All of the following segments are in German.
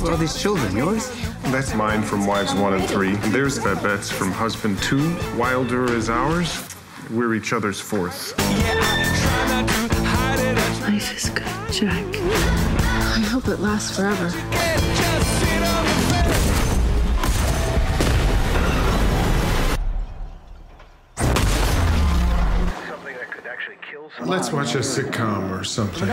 Where are these children? Yours? That's mine from wives one and three. There's Babette's from husband two. Wilder is ours. We're each other's fourth. Life is good, Jack. I hope it lasts forever. Let's watch a sitcom or something.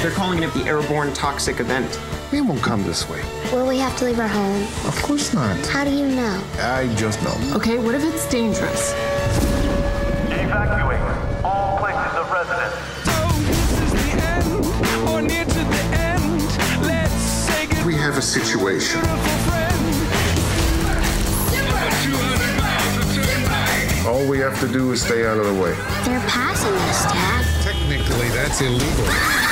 They're calling it the airborne toxic event. We won't come this way. Will we have to leave our home? Of course not. How do you know? I just know. Okay, what if it's dangerous? Evacuate all places of residence. So this is the end, or near to the end. Let's take it. we have a situation. All we have to do is stay out of the way. They're passing us, Dad. Technically, that's illegal.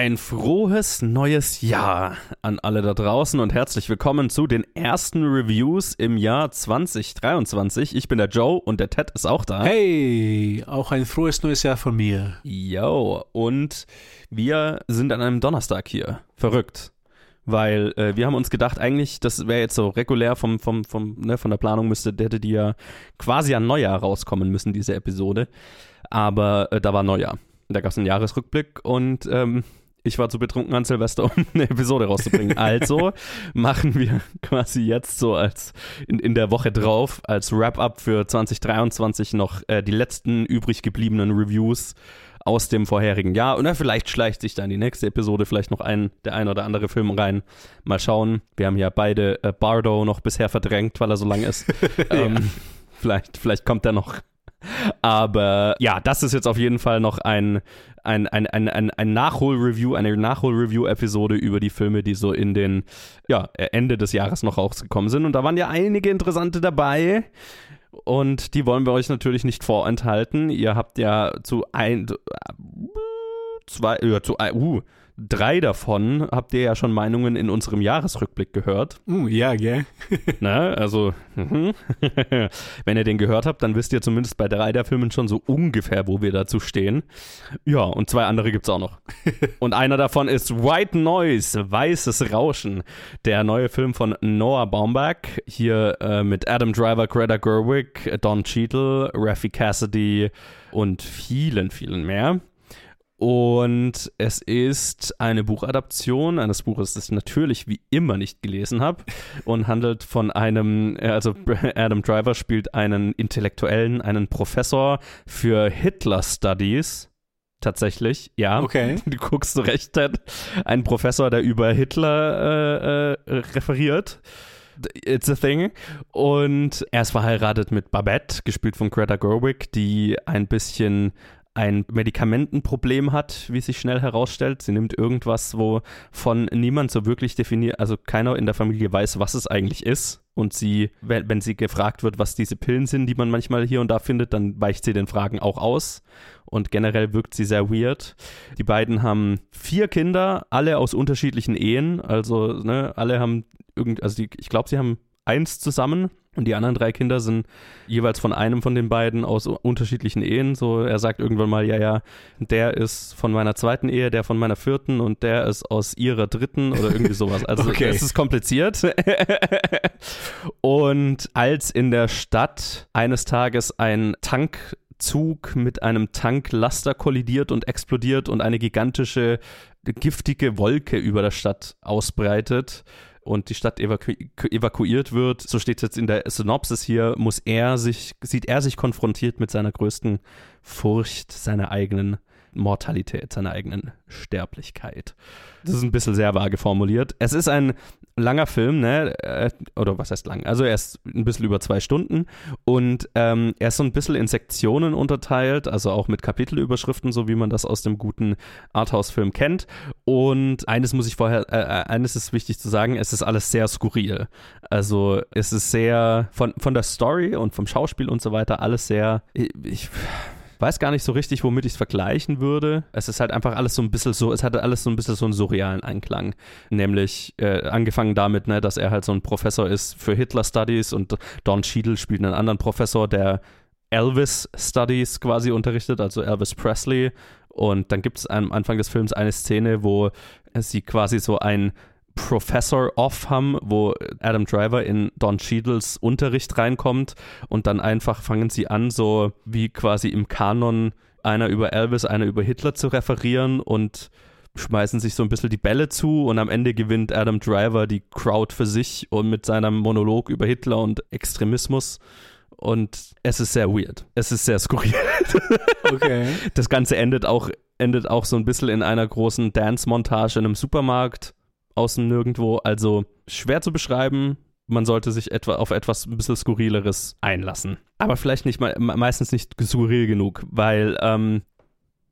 Ein frohes neues Jahr an alle da draußen und herzlich willkommen zu den ersten Reviews im Jahr 2023. Ich bin der Joe und der Ted ist auch da. Hey, auch ein frohes neues Jahr von mir. Yo, und wir sind an einem Donnerstag hier. Verrückt. Weil äh, wir haben uns gedacht, eigentlich, das wäre jetzt so regulär vom, vom, vom, ne, von der Planung müsste, hätte die ja quasi an Neujahr rauskommen müssen, diese Episode. Aber äh, da war Neujahr. Da gab es einen Jahresrückblick und ähm, ich war zu betrunken an Silvester, um eine Episode rauszubringen. Also machen wir quasi jetzt so als in, in der Woche drauf, als Wrap-up für 2023 noch äh, die letzten übrig gebliebenen Reviews aus dem vorherigen Jahr. Und ja, vielleicht schleicht sich dann die nächste Episode vielleicht noch ein, der ein oder andere Film rein. Mal schauen. Wir haben ja beide äh, Bardo noch bisher verdrängt, weil er so lang ist. ähm, vielleicht, vielleicht kommt er noch. Aber ja, das ist jetzt auf jeden Fall noch ein, ein, ein, ein, ein, ein Nachhol-Review, eine Nachhol-Review-Episode über die Filme, die so in den ja, Ende des Jahres noch rausgekommen sind. Und da waren ja einige interessante dabei. Und die wollen wir euch natürlich nicht vorenthalten. Ihr habt ja zu ein, zwei, ja, zu, uh, drei davon habt ihr ja schon Meinungen in unserem Jahresrückblick gehört. Uh, ja, gell? Na, also, mhm. wenn ihr den gehört habt, dann wisst ihr zumindest bei drei der Filmen schon so ungefähr, wo wir dazu stehen. Ja, und zwei andere gibt es auch noch. und einer davon ist White Noise, Weißes Rauschen, der neue Film von Noah Baumbach. Hier äh, mit Adam Driver, Greta Gerwig, Don Cheadle, Raffi Cassidy und vielen, vielen mehr. Und es ist eine Buchadaption eines Buches, das ich natürlich wie immer nicht gelesen habe und handelt von einem, also Adam Driver spielt einen Intellektuellen, einen Professor für Hitler Studies. Tatsächlich, ja. Okay. Du guckst so recht, Ted. Ein Professor, der über Hitler äh, äh, referiert. It's a thing. Und er ist verheiratet mit Babette, gespielt von Greta Gerwig, die ein bisschen ein Medikamentenproblem hat, wie sich schnell herausstellt. Sie nimmt irgendwas, wo von niemand so wirklich definiert, also keiner in der Familie weiß, was es eigentlich ist. Und sie, wenn, sie gefragt wird, was diese Pillen sind, die man manchmal hier und da findet, dann weicht sie den Fragen auch aus. Und generell wirkt sie sehr weird. Die beiden haben vier Kinder, alle aus unterschiedlichen Ehen. Also, ne, alle haben irgend, also die, ich glaube, sie haben eins zusammen. Und die anderen drei Kinder sind jeweils von einem von den beiden aus unterschiedlichen Ehen. So, er sagt irgendwann mal, ja, ja, der ist von meiner zweiten Ehe, der von meiner vierten und der ist aus ihrer dritten oder irgendwie sowas. Also Okay. es ist kompliziert. und als in der Stadt eines Tages ein Tankzug mit einem Tanklaster kollidiert und explodiert und eine gigantische giftige Wolke über der Stadt ausbreitet, und die Stadt evaku evakuiert wird, so steht es jetzt in der Synopsis hier, muss er sich, sieht er sich konfrontiert mit seiner größten Furcht, seiner eigenen Mortalität, seiner eigenen Sterblichkeit. Das ist ein bisschen sehr vage formuliert. Es ist ein langer Film, ne? Äh, Oder was heißt lang? Also er ist ein bisschen über zwei Stunden und ähm, er ist so ein bisschen in Sektionen unterteilt, also auch mit Kapitelüberschriften, so wie man das aus dem guten Arthouse-Film kennt. Und eines muss ich vorher, äh, eines ist wichtig zu sagen, es ist alles sehr skurril. Also es ist sehr von, von der Story und vom Schauspiel und so weiter alles sehr, ich, ich weiß gar nicht so richtig, womit ich es vergleichen würde. Es ist halt einfach alles so ein bisschen so, es hatte alles so ein bisschen so einen surrealen Einklang. Nämlich äh, angefangen damit, ne, dass er halt so ein Professor ist für Hitler Studies und Don Cheadle spielt einen anderen Professor, der Elvis Studies quasi unterrichtet, also Elvis Presley. Und dann gibt es am Anfang des Films eine Szene, wo sie quasi so ein Professor Off haben, wo Adam Driver in Don Cheadles Unterricht reinkommt und dann einfach fangen sie an, so wie quasi im Kanon einer über Elvis, einer über Hitler zu referieren und schmeißen sich so ein bisschen die Bälle zu und am Ende gewinnt Adam Driver die Crowd für sich und mit seinem Monolog über Hitler und Extremismus und es ist sehr weird. Es ist sehr skurril. Okay. Das Ganze endet auch, endet auch so ein bisschen in einer großen Dance-Montage in einem Supermarkt außen nirgendwo. Also schwer zu beschreiben. Man sollte sich etwa auf etwas ein bisschen Skurrileres einlassen. Aber vielleicht nicht mal, meistens nicht skurril genug, weil, ähm,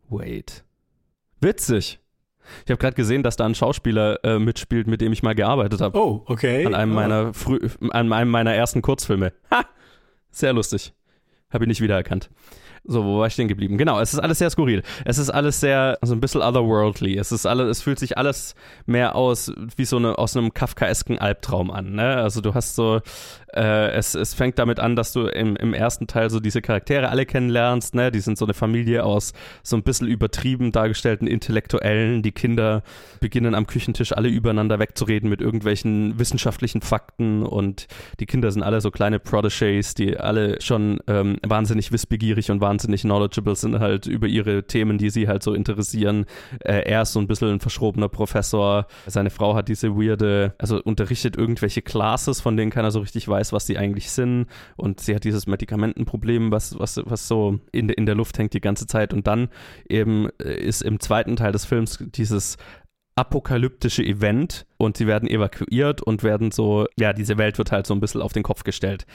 wait. Witzig. Ich habe gerade gesehen, dass da ein Schauspieler äh, mitspielt, mit dem ich mal gearbeitet habe. Oh, okay. An einem Oh. meiner früh, an einem meiner ersten Kurzfilme. Ha! Sehr lustig. Habe ich nicht wiedererkannt. So, wo war ich stehen geblieben? Genau, es ist alles sehr skurril. Es ist alles sehr, so ein bisschen otherworldly. Es ist alles, es fühlt sich alles mehr aus wie so eine, aus einem kafkaesken Albtraum an, ne? Also du hast so, äh, es, es fängt damit an, dass du im, im ersten Teil so diese Charaktere alle kennenlernst, ne? Die sind so eine Familie aus so ein bisschen übertrieben dargestellten Intellektuellen. Die Kinder beginnen am Küchentisch alle übereinander wegzureden mit irgendwelchen wissenschaftlichen Fakten und die Kinder sind alle so kleine Protégés, die alle schon ähm, wahnsinnig wissbegierig und wahnsinnig knowledgeable sind halt über ihre Themen, die sie halt so interessieren. Äh, er ist so ein bisschen ein verschrobener Professor. Seine Frau hat diese weirde, also unterrichtet irgendwelche Classes, von denen keiner so richtig weiß, was die eigentlich sind. Und sie hat dieses Medikamentenproblem, was, was, was so in, in der Luft hängt die ganze Zeit. Und dann eben äh, ist im zweiten Teil des Films dieses apokalyptische Event und sie werden evakuiert und werden so, ja, diese Welt wird halt so ein bisschen auf den Kopf gestellt.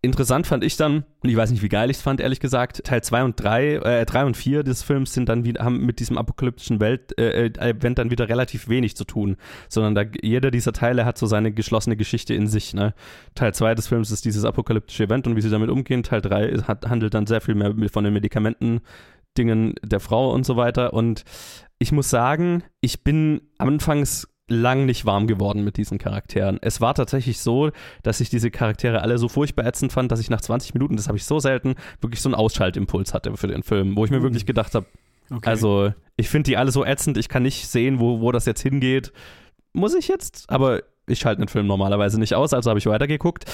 Interessant fand ich dann, und ich weiß nicht, wie geil ich es fand, ehrlich gesagt, Teil 2 und 3, äh, 3 und 4 des Films sind dann wieder, haben mit diesem apokalyptischen Welt, äh, äh, Event dann wieder relativ wenig zu tun, sondern da, jeder dieser Teile hat so seine geschlossene Geschichte in sich, ne. Teil 2 des Films ist dieses apokalyptische Event und wie sie damit umgehen, Teil 3 hat, handelt dann sehr viel mehr von den Medikamenten, Dingen der Frau und so weiter und ich muss sagen, ich bin anfangs lang nicht warm geworden mit diesen Charakteren. Es war tatsächlich so, dass ich diese Charaktere alle so furchtbar ätzend fand, dass ich nach 20 Minuten, das habe ich so selten, wirklich so einen Ausschaltimpuls hatte für den Film, wo ich mir wirklich gedacht habe, okay. also ich finde die alle so ätzend, ich kann nicht sehen, wo, wo das jetzt hingeht. Muss ich jetzt? Aber ich schalte den Film normalerweise nicht aus, also habe ich weitergeguckt.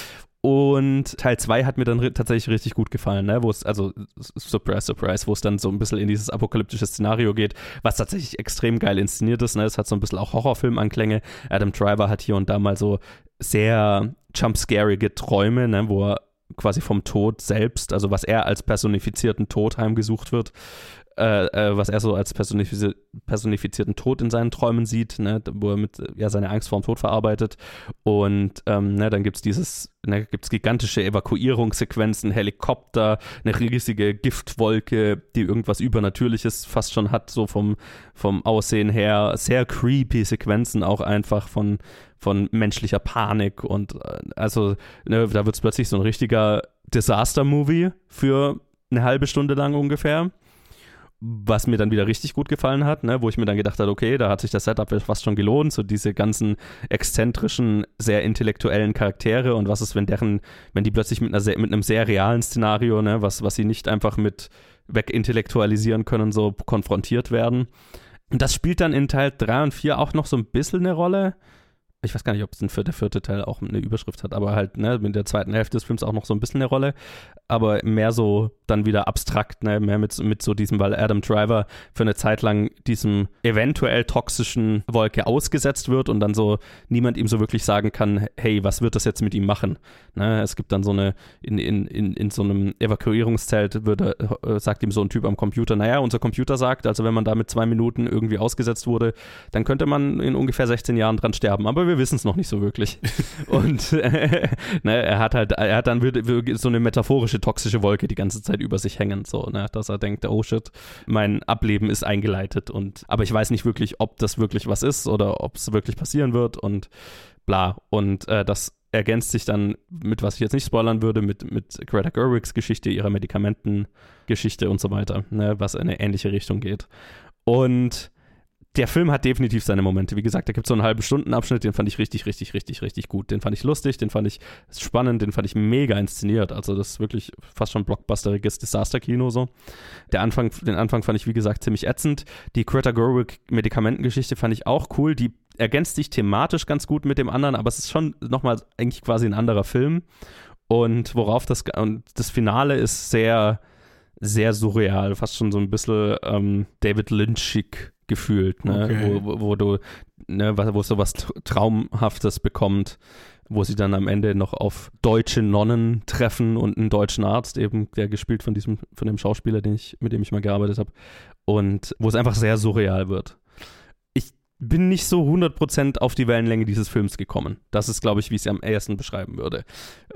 Und Teil 2 hat mir dann tatsächlich richtig gut gefallen, ne? wo es, also Surprise, Surprise, wo es dann so ein bisschen in dieses apokalyptische Szenario geht, was tatsächlich extrem geil inszeniert ist. Ne? Es hat so ein bisschen auch Horrorfilm-Anklänge. Adam Driver hat hier und da mal so sehr jumpscarige Träume, ne? wo er quasi vom Tod selbst, also was er als personifizierten Tod heimgesucht wird, äh, äh, was er so als personifizi personifizierten Tod in seinen Träumen sieht, ne, wo er mit ja, seine Angst vor dem Tod verarbeitet. Und ähm, ne, dann gibt es dieses, ne, gibt es gigantische Evakuierungssequenzen, Helikopter, eine riesige Giftwolke, die irgendwas Übernatürliches fast schon hat, so vom, vom Aussehen her. Sehr creepy Sequenzen auch einfach von, von menschlicher Panik und äh, also ne, da wird es plötzlich so ein richtiger Disaster-Movie für eine halbe Stunde lang ungefähr was mir dann wieder richtig gut gefallen hat, ne, wo ich mir dann gedacht habe, okay, da hat sich das Setup fast schon gelohnt, so diese ganzen exzentrischen, sehr intellektuellen Charaktere und was ist, wenn deren, wenn die plötzlich mit, einer mit einem sehr realen Szenario, ne, was, was sie nicht einfach mit wegintellektualisieren können, so konfrontiert werden. Und das spielt dann in Teil 3 und 4 auch noch so ein bisschen eine Rolle. Ich weiß gar nicht, ob es der vierte Teil auch eine Überschrift hat, aber halt, ne, mit der zweiten Hälfte des Films auch noch so ein bisschen eine Rolle. Aber mehr so dann wieder abstrakt, ne, mehr mit, mit so diesem, weil Adam Driver für eine Zeit lang diesem eventuell toxischen Wolke ausgesetzt wird und dann so niemand ihm so wirklich sagen kann, hey, was wird das jetzt mit ihm machen? Ne, es gibt dann so eine, in, in, in, in so einem Evakuierungszelt würde, äh, sagt ihm so ein Typ am Computer, naja, unser Computer sagt, also wenn man da mit zwei Minuten irgendwie ausgesetzt wurde, dann könnte man in ungefähr 16 Jahren dran sterben, aber wir wissen es noch nicht so wirklich. und äh, ne, er hat halt, er hat dann so eine metaphorische toxische Wolke die ganze Zeit über sich hängen, so, ne, dass er denkt, oh shit, mein Ableben ist eingeleitet und, aber ich weiß nicht wirklich, ob das wirklich was ist oder ob es wirklich passieren wird und bla. Und äh, das ergänzt sich dann mit, was ich jetzt nicht spoilern würde, mit, mit Greta Gerwigs Geschichte, ihrer Medikamentengeschichte und so weiter, ne, was in eine ähnliche Richtung geht. Und der Film hat definitiv seine Momente. Wie gesagt, da gibt es so einen halben Stunden Abschnitt, den fand ich richtig, richtig, richtig, richtig gut. Den fand ich lustig, den fand ich spannend, den fand ich mega inszeniert. Also das ist wirklich fast schon blockbusteriges Disaster-Kino so. Der Anfang, den Anfang fand ich, wie gesagt, ziemlich ätzend. Die Greta Gerwig Medikamentengeschichte fand ich auch cool. Die ergänzt sich thematisch ganz gut mit dem anderen, aber es ist schon nochmal eigentlich quasi ein anderer Film. Und worauf das, und das Finale ist sehr, sehr surreal, fast schon so ein bisschen ähm, David Lynchig gefühlt, ne? Okay. wo, wo, du, ne, wo es so was Traumhaftes bekommt, wo sie dann am Ende noch auf deutsche Nonnen treffen und einen deutschen Arzt, eben, der gespielt von diesem, von dem Schauspieler, den ich, mit dem ich mal gearbeitet habe. Und wo es einfach sehr surreal wird. Ich bin nicht so 100% auf die Wellenlänge dieses Films gekommen. Das ist, glaube ich, wie ich es am ehesten beschreiben würde.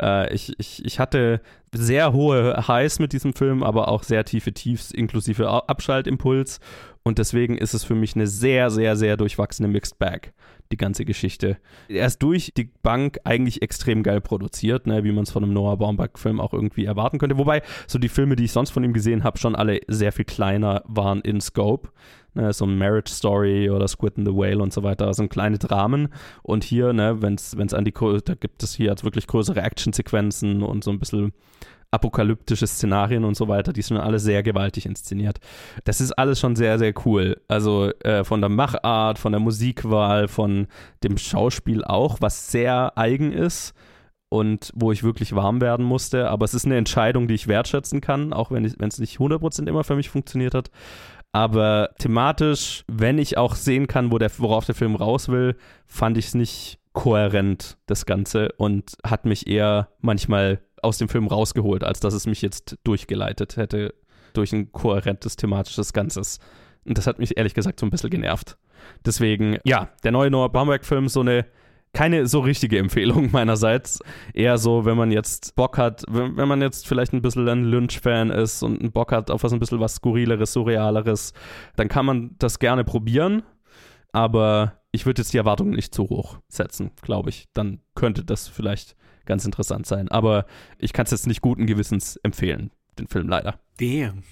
Äh, ich, ich, ich hatte sehr hohe Highs mit diesem Film, aber auch sehr tiefe Tiefs inklusive Abschaltimpuls. Und deswegen ist es für mich eine sehr, sehr, sehr durchwachsene Mixed Bag, die ganze Geschichte. Er ist durch die Bank eigentlich extrem geil produziert, ne, wie man es von einem Noah Baumbach-Film auch irgendwie erwarten könnte. Wobei so die Filme, die ich sonst von ihm gesehen habe, schon alle sehr viel kleiner waren in Scope. Ne, so ein Marriage Story oder Squid and the Whale und so weiter, sind kleine Dramen. Und hier, ne, wenn es an die, da gibt es hier jetzt wirklich größere Actionsequenzen und so ein bisschen apokalyptische Szenarien und so weiter, die sind alle sehr gewaltig inszeniert. Das ist alles schon sehr, sehr cool. Also äh, von der Machart, von der Musikwahl, von dem Schauspiel auch, was sehr eigen ist und wo ich wirklich warm werden musste. Aber es ist eine Entscheidung, die ich wertschätzen kann, auch wenn es nicht 100% immer für mich funktioniert hat. Aber thematisch, wenn ich auch sehen kann, wo der, worauf der Film raus will, fand ich es nicht kohärent, das Ganze, und hat mich eher manchmal aus dem Film rausgeholt, als dass es mich jetzt durchgeleitet hätte durch ein kohärentes thematisches Ganzes. Und das hat mich ehrlich gesagt so ein bisschen genervt. Deswegen, ja, der neue Noah Baumbach-Film, so eine keine so richtige Empfehlung meinerseits. Eher so, wenn man jetzt Bock hat, wenn, wenn man jetzt vielleicht ein bisschen ein Lynch-Fan ist und einen Bock hat auf was ein bisschen was Skurrileres, Surrealeres, dann kann man das gerne probieren. Aber ich würde jetzt die Erwartungen nicht zu hoch setzen, glaube ich. Dann könnte das vielleicht ganz interessant sein. Aber ich kann es jetzt nicht guten Gewissens empfehlen, den Film leider. Damn.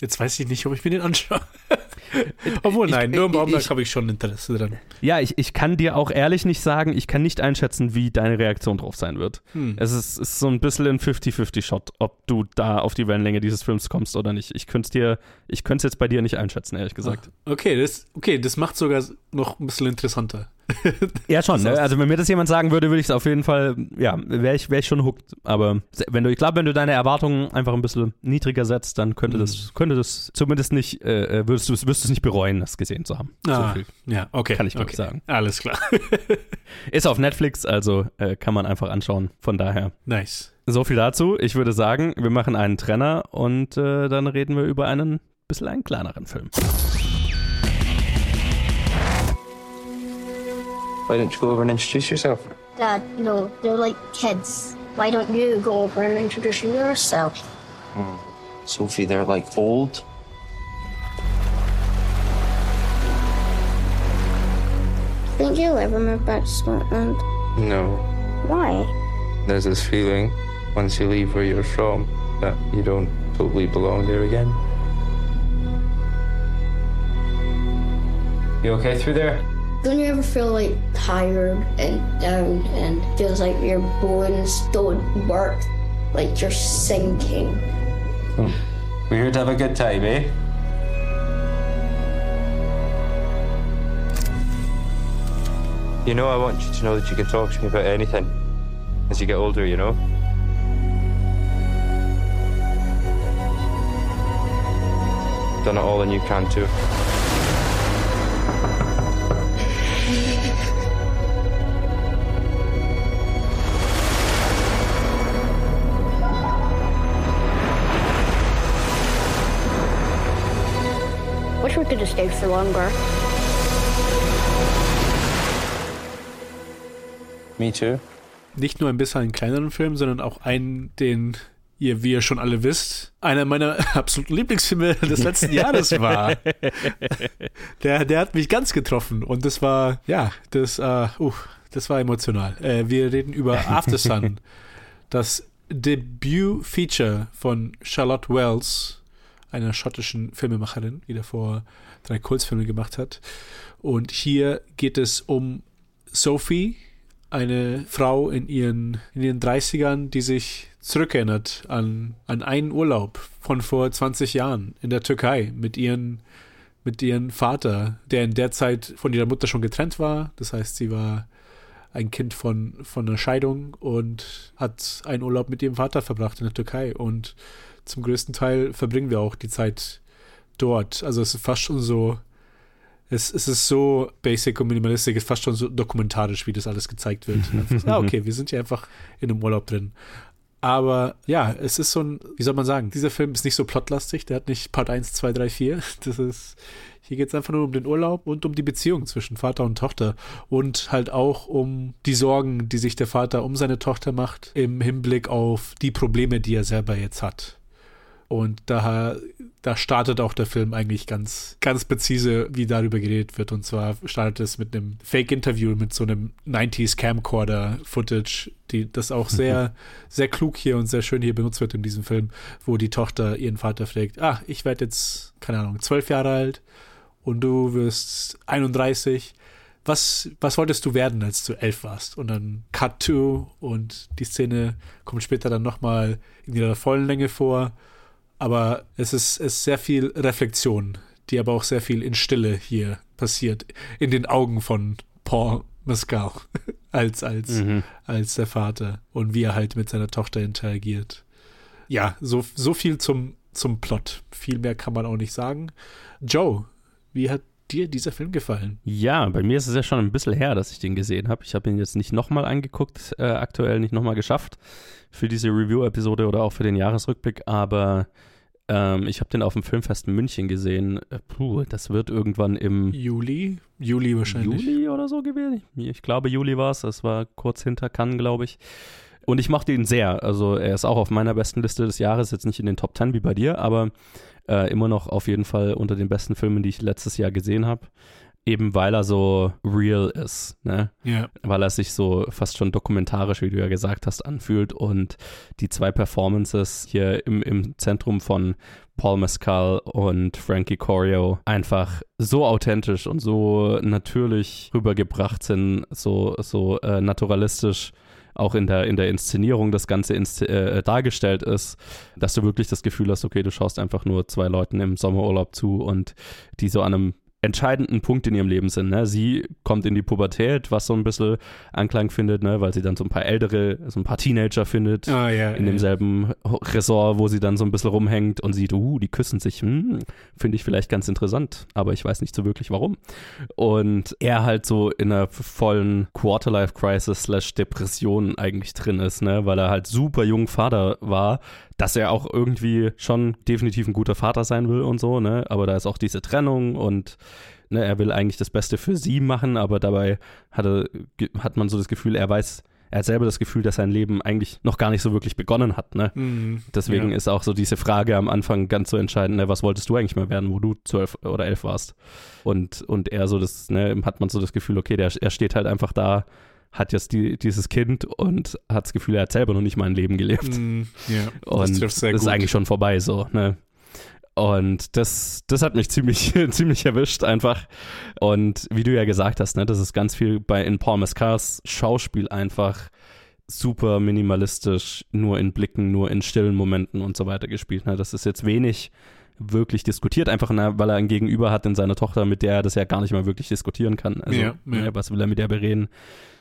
Jetzt weiß ich nicht, ob ich mir den anschaue. Obwohl, ich- nein, nur im ich- ich- habe ich schon Interesse dran. Ja, ich, ich kann dir auch ehrlich nicht sagen, ich kann nicht einschätzen, wie deine Reaktion drauf sein wird. Hm. Es ist, ist so ein bisschen ein 50-50-Shot, ob du da auf die Wellenlänge dieses Films kommst oder nicht. Ich könnte es dir, ich könnte es jetzt bei dir nicht einschätzen, ehrlich gesagt. Okay, das, okay, das macht sogar noch ein bisschen interessanter. Ja, schon. Ne? Also wenn mir das jemand sagen würde, würde ich es auf jeden Fall, ja, wäre ich, wär ich schon hooked. Aber wenn du, ich glaube, wenn du deine Erwartungen einfach ein bisschen niedriger setzt, dann könnte Mhm. das, könnte das zumindest nicht, äh, äh, würdest du es es nicht bereuen, das gesehen zu haben. So Ah, viel ja, okay. kann ich glaub okay. sagen. Alles klar. Ist auf Netflix, also äh, kann man einfach anschauen. Von daher. nice. So viel dazu. Ich würde sagen, wir machen einen Trenner und äh, dann reden wir über einen bisschen einen kleineren Film. Why don't you go over and introduce yourself? Dad, you know, they're like kids. Why don't you go over and introduce yourself? Hmm. Sophie, they're like old. Think you'll ever move back to Scotland? No. Why? There's this feeling once you leave where you're from that you don't totally belong there again. You okay through there? Don't you ever feel like tired and down and feels like your bones don't work? Like you're sinking? We're here to have a good time, eh? You know, I want you to know that you can talk to me about anything as you get older, you know? Done it all and you can too. Wish we could have stayed for longer. Me too. Nicht nur ein bisschen einen kleineren Film, sondern auch einen, den ihr, wie ihr schon alle wisst, einer meiner absoluten Lieblingsfilme des letzten Jahres war. der, der hat mich ganz getroffen und das war, ja, das, uh, uh, das war emotional. Äh, wir reden über After Sun, das Debüt-Feature von Charlotte Wells, einer schottischen Filmemacherin, die davor drei Kurzfilme gemacht hat. Und hier geht es um Sophie, eine Frau in ihren, in ihren 30ern, die sich zurückerinnert an, an einen Urlaub von vor 20 Jahren in der Türkei mit ihren mit ihrem Vater, der in der Zeit von ihrer Mutter schon getrennt war. Das heißt, sie war ein Kind von, von einer Scheidung und hat einen Urlaub mit ihrem Vater verbracht in der Türkei. Und zum größten Teil verbringen wir auch die Zeit dort. Also es ist fast schon so, es, es ist so basic und minimalistisch, es ist fast schon so dokumentarisch, wie das alles gezeigt wird. ah, okay, wir sind hier einfach in einem Urlaub drin. Aber ja, es ist so ein, wie soll man sagen, dieser Film ist nicht so plotlastig, der hat nicht Part 1, 2, 3, 4. Das ist, hier geht es einfach nur um den Urlaub und um die Beziehung zwischen Vater und Tochter und halt auch um die Sorgen, die sich der Vater um seine Tochter macht, im Hinblick auf die Probleme, die er selber jetzt hat. Und da, da startet auch der Film eigentlich ganz, ganz präzise, wie darüber geredet wird. Und zwar startet es mit einem Fake-Interview mit so einem 90s Camcorder-Footage, die das auch sehr, sehr klug hier und sehr schön hier benutzt wird in diesem Film, wo die Tochter ihren Vater fragt, ah, ich werde jetzt, keine Ahnung, zwölf Jahre alt und du wirst 31 was, was wolltest du werden, als du elf warst? Und dann Cut to und die Szene kommt später dann nochmal in ihrer vollen Länge vor aber es ist, ist sehr viel Reflexion, die aber auch sehr viel in Stille hier passiert. In den Augen von Paul Mescal als, als, mhm. als der Vater und wie er halt mit seiner Tochter interagiert. Ja, so, so viel zum, zum Plot. Viel mehr kann man auch nicht sagen. Joe, wie hat dir dieser Film gefallen? Ja, bei mir ist es ja schon ein bisschen her, dass ich den gesehen habe. Ich habe ihn jetzt nicht nochmal angeguckt, äh, aktuell nicht nochmal geschafft für diese Review-Episode oder auch für den Jahresrückblick, aber ähm, ich habe den auf dem Filmfest in München gesehen. Äh, puh, das wird irgendwann im Juli? Juli wahrscheinlich. Juli oder so gewesen. Ich glaube, Juli war es. Das war kurz hinter Cannes, glaube ich. Und ich mochte ihn sehr. Also er ist auch auf meiner besten Liste des Jahres, jetzt nicht in den Top 10 wie bei dir, aber äh, immer noch auf jeden Fall unter den besten Filmen, die ich letztes Jahr gesehen habe eben weil er so real ist, ne? Ja. Weil er sich so fast schon dokumentarisch, wie du ja gesagt hast, anfühlt und die zwei Performances hier im, im Zentrum von Paul Mescal und Frankie Corio einfach so authentisch und so natürlich rübergebracht sind, so, so äh, naturalistisch auch in der, in der Inszenierung das Ganze insz äh, dargestellt ist, dass du wirklich das Gefühl hast, okay, du schaust einfach nur zwei Leuten im Sommerurlaub zu und die so an einem entscheidenden Punkt in ihrem Leben sind. Ne? Sie kommt in die Pubertät, was so ein bisschen Anklang findet, ne? weil sie dann so ein paar ältere, so ein paar Teenager findet ah, ja, in demselben Ressort, wo sie dann so ein bisschen rumhängt und sieht, uh, die küssen sich, hm, finde ich vielleicht ganz interessant, aber ich weiß nicht so wirklich warum. Und er halt so in einer vollen Quarterlife-Crisis slash Depression eigentlich drin ist, ne? weil er halt super jung Vater war, dass er auch irgendwie schon definitiv ein guter Vater sein will und so, ne? Aber da ist auch diese Trennung und ne, er will eigentlich das Beste für sie machen, aber dabei hat, er, hat man so das Gefühl, er weiß, er hat selber das Gefühl, dass sein Leben eigentlich noch gar nicht so wirklich begonnen hat. Ne? Mhm, Deswegen ja. ist auch so diese Frage am Anfang ganz so entscheidend, ne, was wolltest du eigentlich mal werden, wo du zwölf oder elf warst? Und, und er so das, ne, hat man so das Gefühl, okay, der, er steht halt einfach da hat jetzt die, dieses Kind und hat das Gefühl, er hat selber noch nicht mal ein Leben gelebt. Mm, yeah, und das, das ist eigentlich schon vorbei so, ne? Und das, das hat mich ziemlich, ziemlich erwischt einfach. Und wie du ja gesagt hast, ne, das ist ganz viel bei in Paul Mescals Schauspiel einfach super minimalistisch, nur in Blicken, nur in stillen Momenten und so weiter gespielt. Ne? Das ist jetzt wenig wirklich diskutiert, einfach weil er ein Gegenüber hat in seiner Tochter, mit der er das ja gar nicht mal wirklich diskutieren kann. Also, ja, ja. Ne, was will er mit der bereden?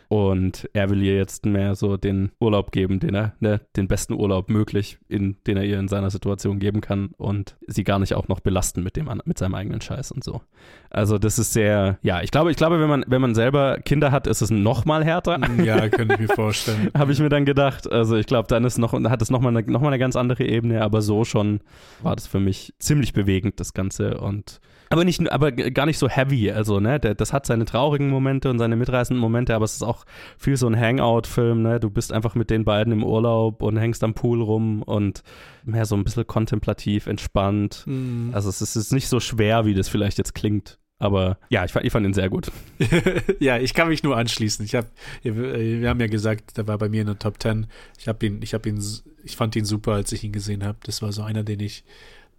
Und er will ihr jetzt mehr so den Urlaub geben, den er, ne, den besten Urlaub möglich, in, den er ihr in seiner Situation geben kann und sie gar nicht auch noch belasten mit dem, mit seinem eigenen Scheiß und so. Also das ist sehr, ja, ich glaube, ich glaube, wenn man, wenn man selber Kinder hat, ist es noch mal härter. Ja, könnte ich mir vorstellen. Habe ich mir dann gedacht. Also ich glaube, dann ist noch, hat es noch mal, eine, noch mal eine ganz andere Ebene, aber so schon war das für mich ziemlich bewegend, das Ganze und aber nicht, aber gar nicht so heavy. Also, ne, das hat seine traurigen Momente und seine mitreißenden Momente, aber es ist auch viel so ein Hangout-Film, ne? Du bist einfach mit den beiden im Urlaub und hängst am Pool rum und mehr so ein bisschen kontemplativ, entspannt. Mhm. Also es ist, es ist nicht so schwer, wie das vielleicht jetzt klingt. Aber ja, ich fand, ich fand ihn sehr gut. ja, ich kann mich nur anschließen. Ich habe, wir haben ja gesagt, der war bei mir in der Top 10. Ich habe ihn, ich habe ihn, ich fand ihn super, als ich ihn gesehen habe. Das war so einer, den ich,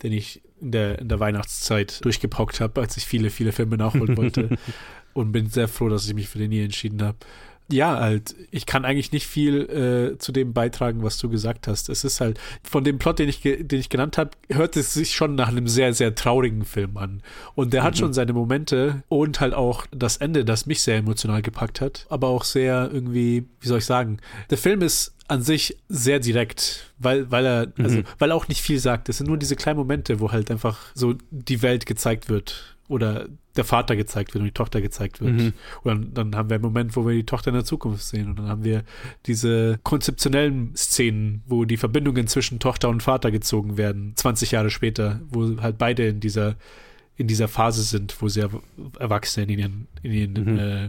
den ich in der, in der Weihnachtszeit durchgepaukt habe, als ich viele, viele Filme nachholen wollte. und bin sehr froh, dass ich mich für den hier entschieden habe. Ja, halt, ich kann eigentlich nicht viel äh, zu dem beitragen, was du gesagt hast. Es ist halt, von dem Plot, den ich, den ich genannt habe, hört es sich schon nach einem sehr, sehr traurigen Film an. Und der mhm. hat schon seine Momente und halt auch das Ende, das mich sehr emotional gepackt hat, aber auch sehr irgendwie, wie soll ich sagen, der Film ist an sich sehr direkt, weil, weil er, also, mhm. weil er auch nicht viel sagt. Es sind nur diese kleinen Momente, wo halt einfach so die Welt gezeigt wird oder der Vater gezeigt wird und die Tochter gezeigt wird. Mhm. Und dann, dann, haben wir einen Moment, wo wir die Tochter in der Zukunft sehen. Und dann haben wir diese konzeptionellen Szenen, wo die Verbindungen zwischen Tochter und Vater gezogen werden, 20 Jahre später, wo halt beide in dieser in dieser Phase sind, wo sie Erwachsene in ihren, in ihren, mhm. äh,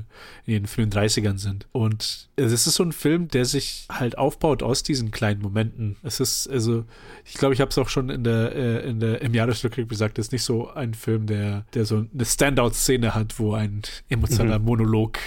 in ihren frühen 30ern sind. Und es ist so ein Film, der sich halt aufbaut aus diesen kleinen Momenten. Es ist, also, ich glaube, ich habe es auch schon in der, äh, in der, im Jahresrückblick gesagt, es ist nicht so ein Film, der, der so eine Standout-Szene hat, wo ein emotionaler mhm. Monolog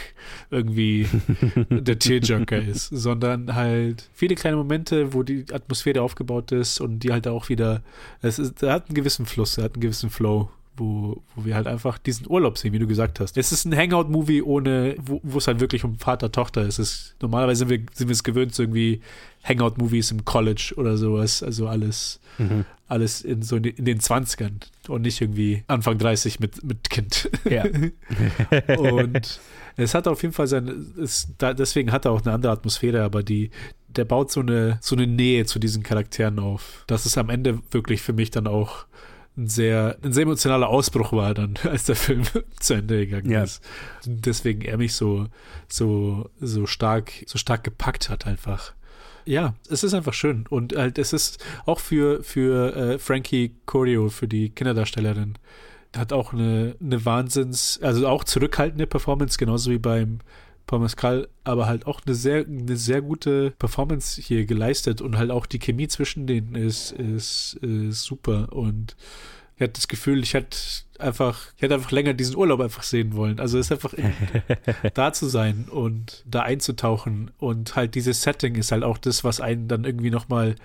irgendwie der Tearjerker ist, sondern halt viele kleine Momente, wo die Atmosphäre aufgebaut ist und die halt auch wieder, es ist, er hat einen gewissen Fluss, er hat einen gewissen Flow wo, wo wir halt einfach diesen Urlaub sehen, wie du gesagt hast. Es ist ein Hangout-Movie ohne, wo, es halt wirklich um Vater-Tochter ist. ist. Normalerweise sind wir, sind wir es gewöhnt, so irgendwie Hangout-Movies im College oder sowas. Also alles, mhm. alles in so in den 20ern und nicht irgendwie Anfang 30 mit, mit Kind. Ja. und es hat auf jeden Fall sein, es, da, deswegen hat er auch eine andere Atmosphäre, aber die, der baut so eine, so eine Nähe zu diesen Charakteren auf, dass es am Ende wirklich für mich dann auch ein sehr, ein sehr emotionaler Ausbruch war dann, als der Film zu Ende gegangen ja. ist. Deswegen er mich so, so, so stark, so stark gepackt hat einfach. Ja, es ist einfach schön. Und halt, es ist auch für, für äh, Frankie Corio, für die Kinderdarstellerin, hat auch eine, eine Wahnsinns, also auch zurückhaltende Performance, genauso wie beim Paul Mescal, aber halt auch eine sehr, eine sehr gute Performance hier geleistet und halt auch die Chemie zwischen denen ist, ist, ist super und ich hatte das Gefühl, ich hätte einfach, ich hätte einfach länger diesen Urlaub einfach sehen wollen. Also es ist einfach da zu sein und da einzutauchen und halt dieses Setting ist halt auch das, was einen dann irgendwie nochmal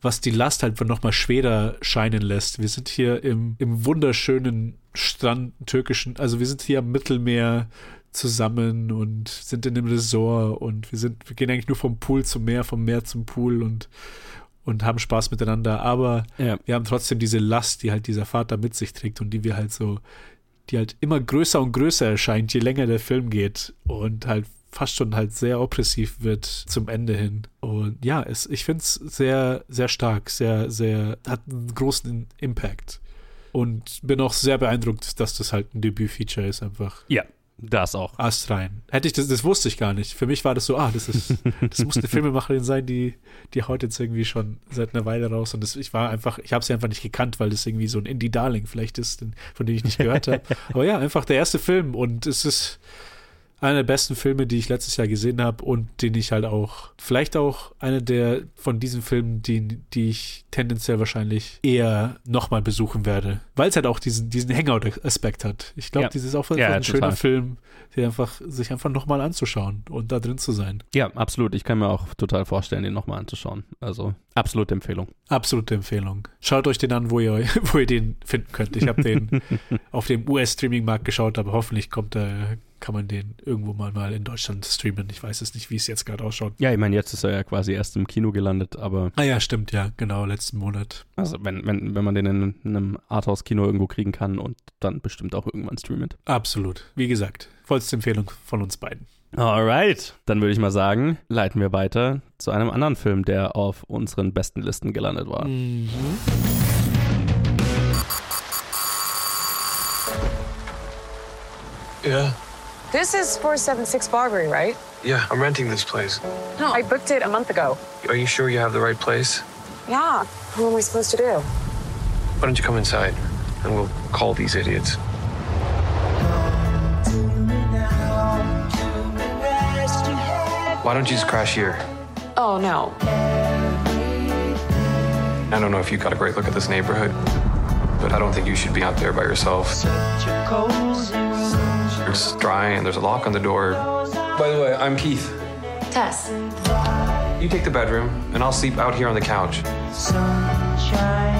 was die Last halt nochmal schwerer scheinen lässt. Wir sind hier im, im wunderschönen Strand türkischen, also wir sind hier am Mittelmeer zusammen und sind in einem Resort und wir sind, wir gehen eigentlich nur vom Pool zum Meer, vom Meer zum Pool und, und haben Spaß miteinander. Aber ja. wir haben trotzdem diese Last, die halt dieser Vater mit sich trägt und die wir halt so, die halt immer größer und größer erscheint, je länger der Film geht und halt fast schon halt sehr oppressiv wird zum Ende hin. Und ja, es, ich finde es sehr, sehr stark, sehr, sehr, hat einen großen Impact. Und bin auch sehr beeindruckt, dass das halt ein Debüt-Feature ist, einfach. Ja, das auch. Ast rein. Hätte ich das, das wusste ich gar nicht. Für mich war das so, ah, das ist, das muss eine Filmemacherin sein, die, die haut jetzt irgendwie schon seit einer Weile raus. Und das, ich war einfach, ich habe sie einfach nicht gekannt, weil das irgendwie so ein Indie-Darling vielleicht ist, von dem ich nicht gehört habe. Aber ja, einfach der erste Film und es ist, einer der besten Filme, die ich letztes Jahr gesehen habe und den ich halt auch, vielleicht auch einer der von diesen Filmen, die, die ich tendenziell wahrscheinlich eher nochmal besuchen werde. Weil es halt auch diesen, diesen Hangout-Aspekt hat. Ich glaube, ja. dieses ist auch ja, ein schöner Film, der einfach, sich einfach nochmal anzuschauen und da drin zu sein. Ja, absolut. Ich kann mir auch total vorstellen, den nochmal anzuschauen. Also absolute Empfehlung. Absolute Empfehlung. Schaut euch den an, wo ihr, wo ihr den finden könnt. Ich habe den auf dem US-Streaming-Markt geschaut, aber hoffentlich kommt er kann man den irgendwo mal, mal in Deutschland streamen. Ich weiß es nicht, wie es jetzt gerade ausschaut. Ja, ich meine, jetzt ist er ja quasi erst im Kino gelandet, aber. Ah ja, stimmt, ja, genau, letzten Monat. Also wenn, wenn, wenn man den in, in einem Arthouse-Kino irgendwo kriegen kann und dann bestimmt auch irgendwann streamt. Absolut. Wie gesagt, vollste Empfehlung von uns beiden. Alright, dann würde ich mal sagen, leiten wir weiter zu einem anderen Film, der auf unseren besten Listen gelandet war. Mhm. Ja. This is 476 Barbary, right? Yeah, I'm renting this place. No, I booked it a month ago. Are you sure you have the right place? Yeah. What am I supposed to do? Why don't you come inside and we'll call these idiots? Why don't you just crash here? Oh, no. I don't know if you got a great look at this neighborhood, but I don't think you should be out there by yourself. It's dry and there's a lock on the door. By the way, I'm Keith. Tess. You take the bedroom, and I'll sleep out here on the couch. God.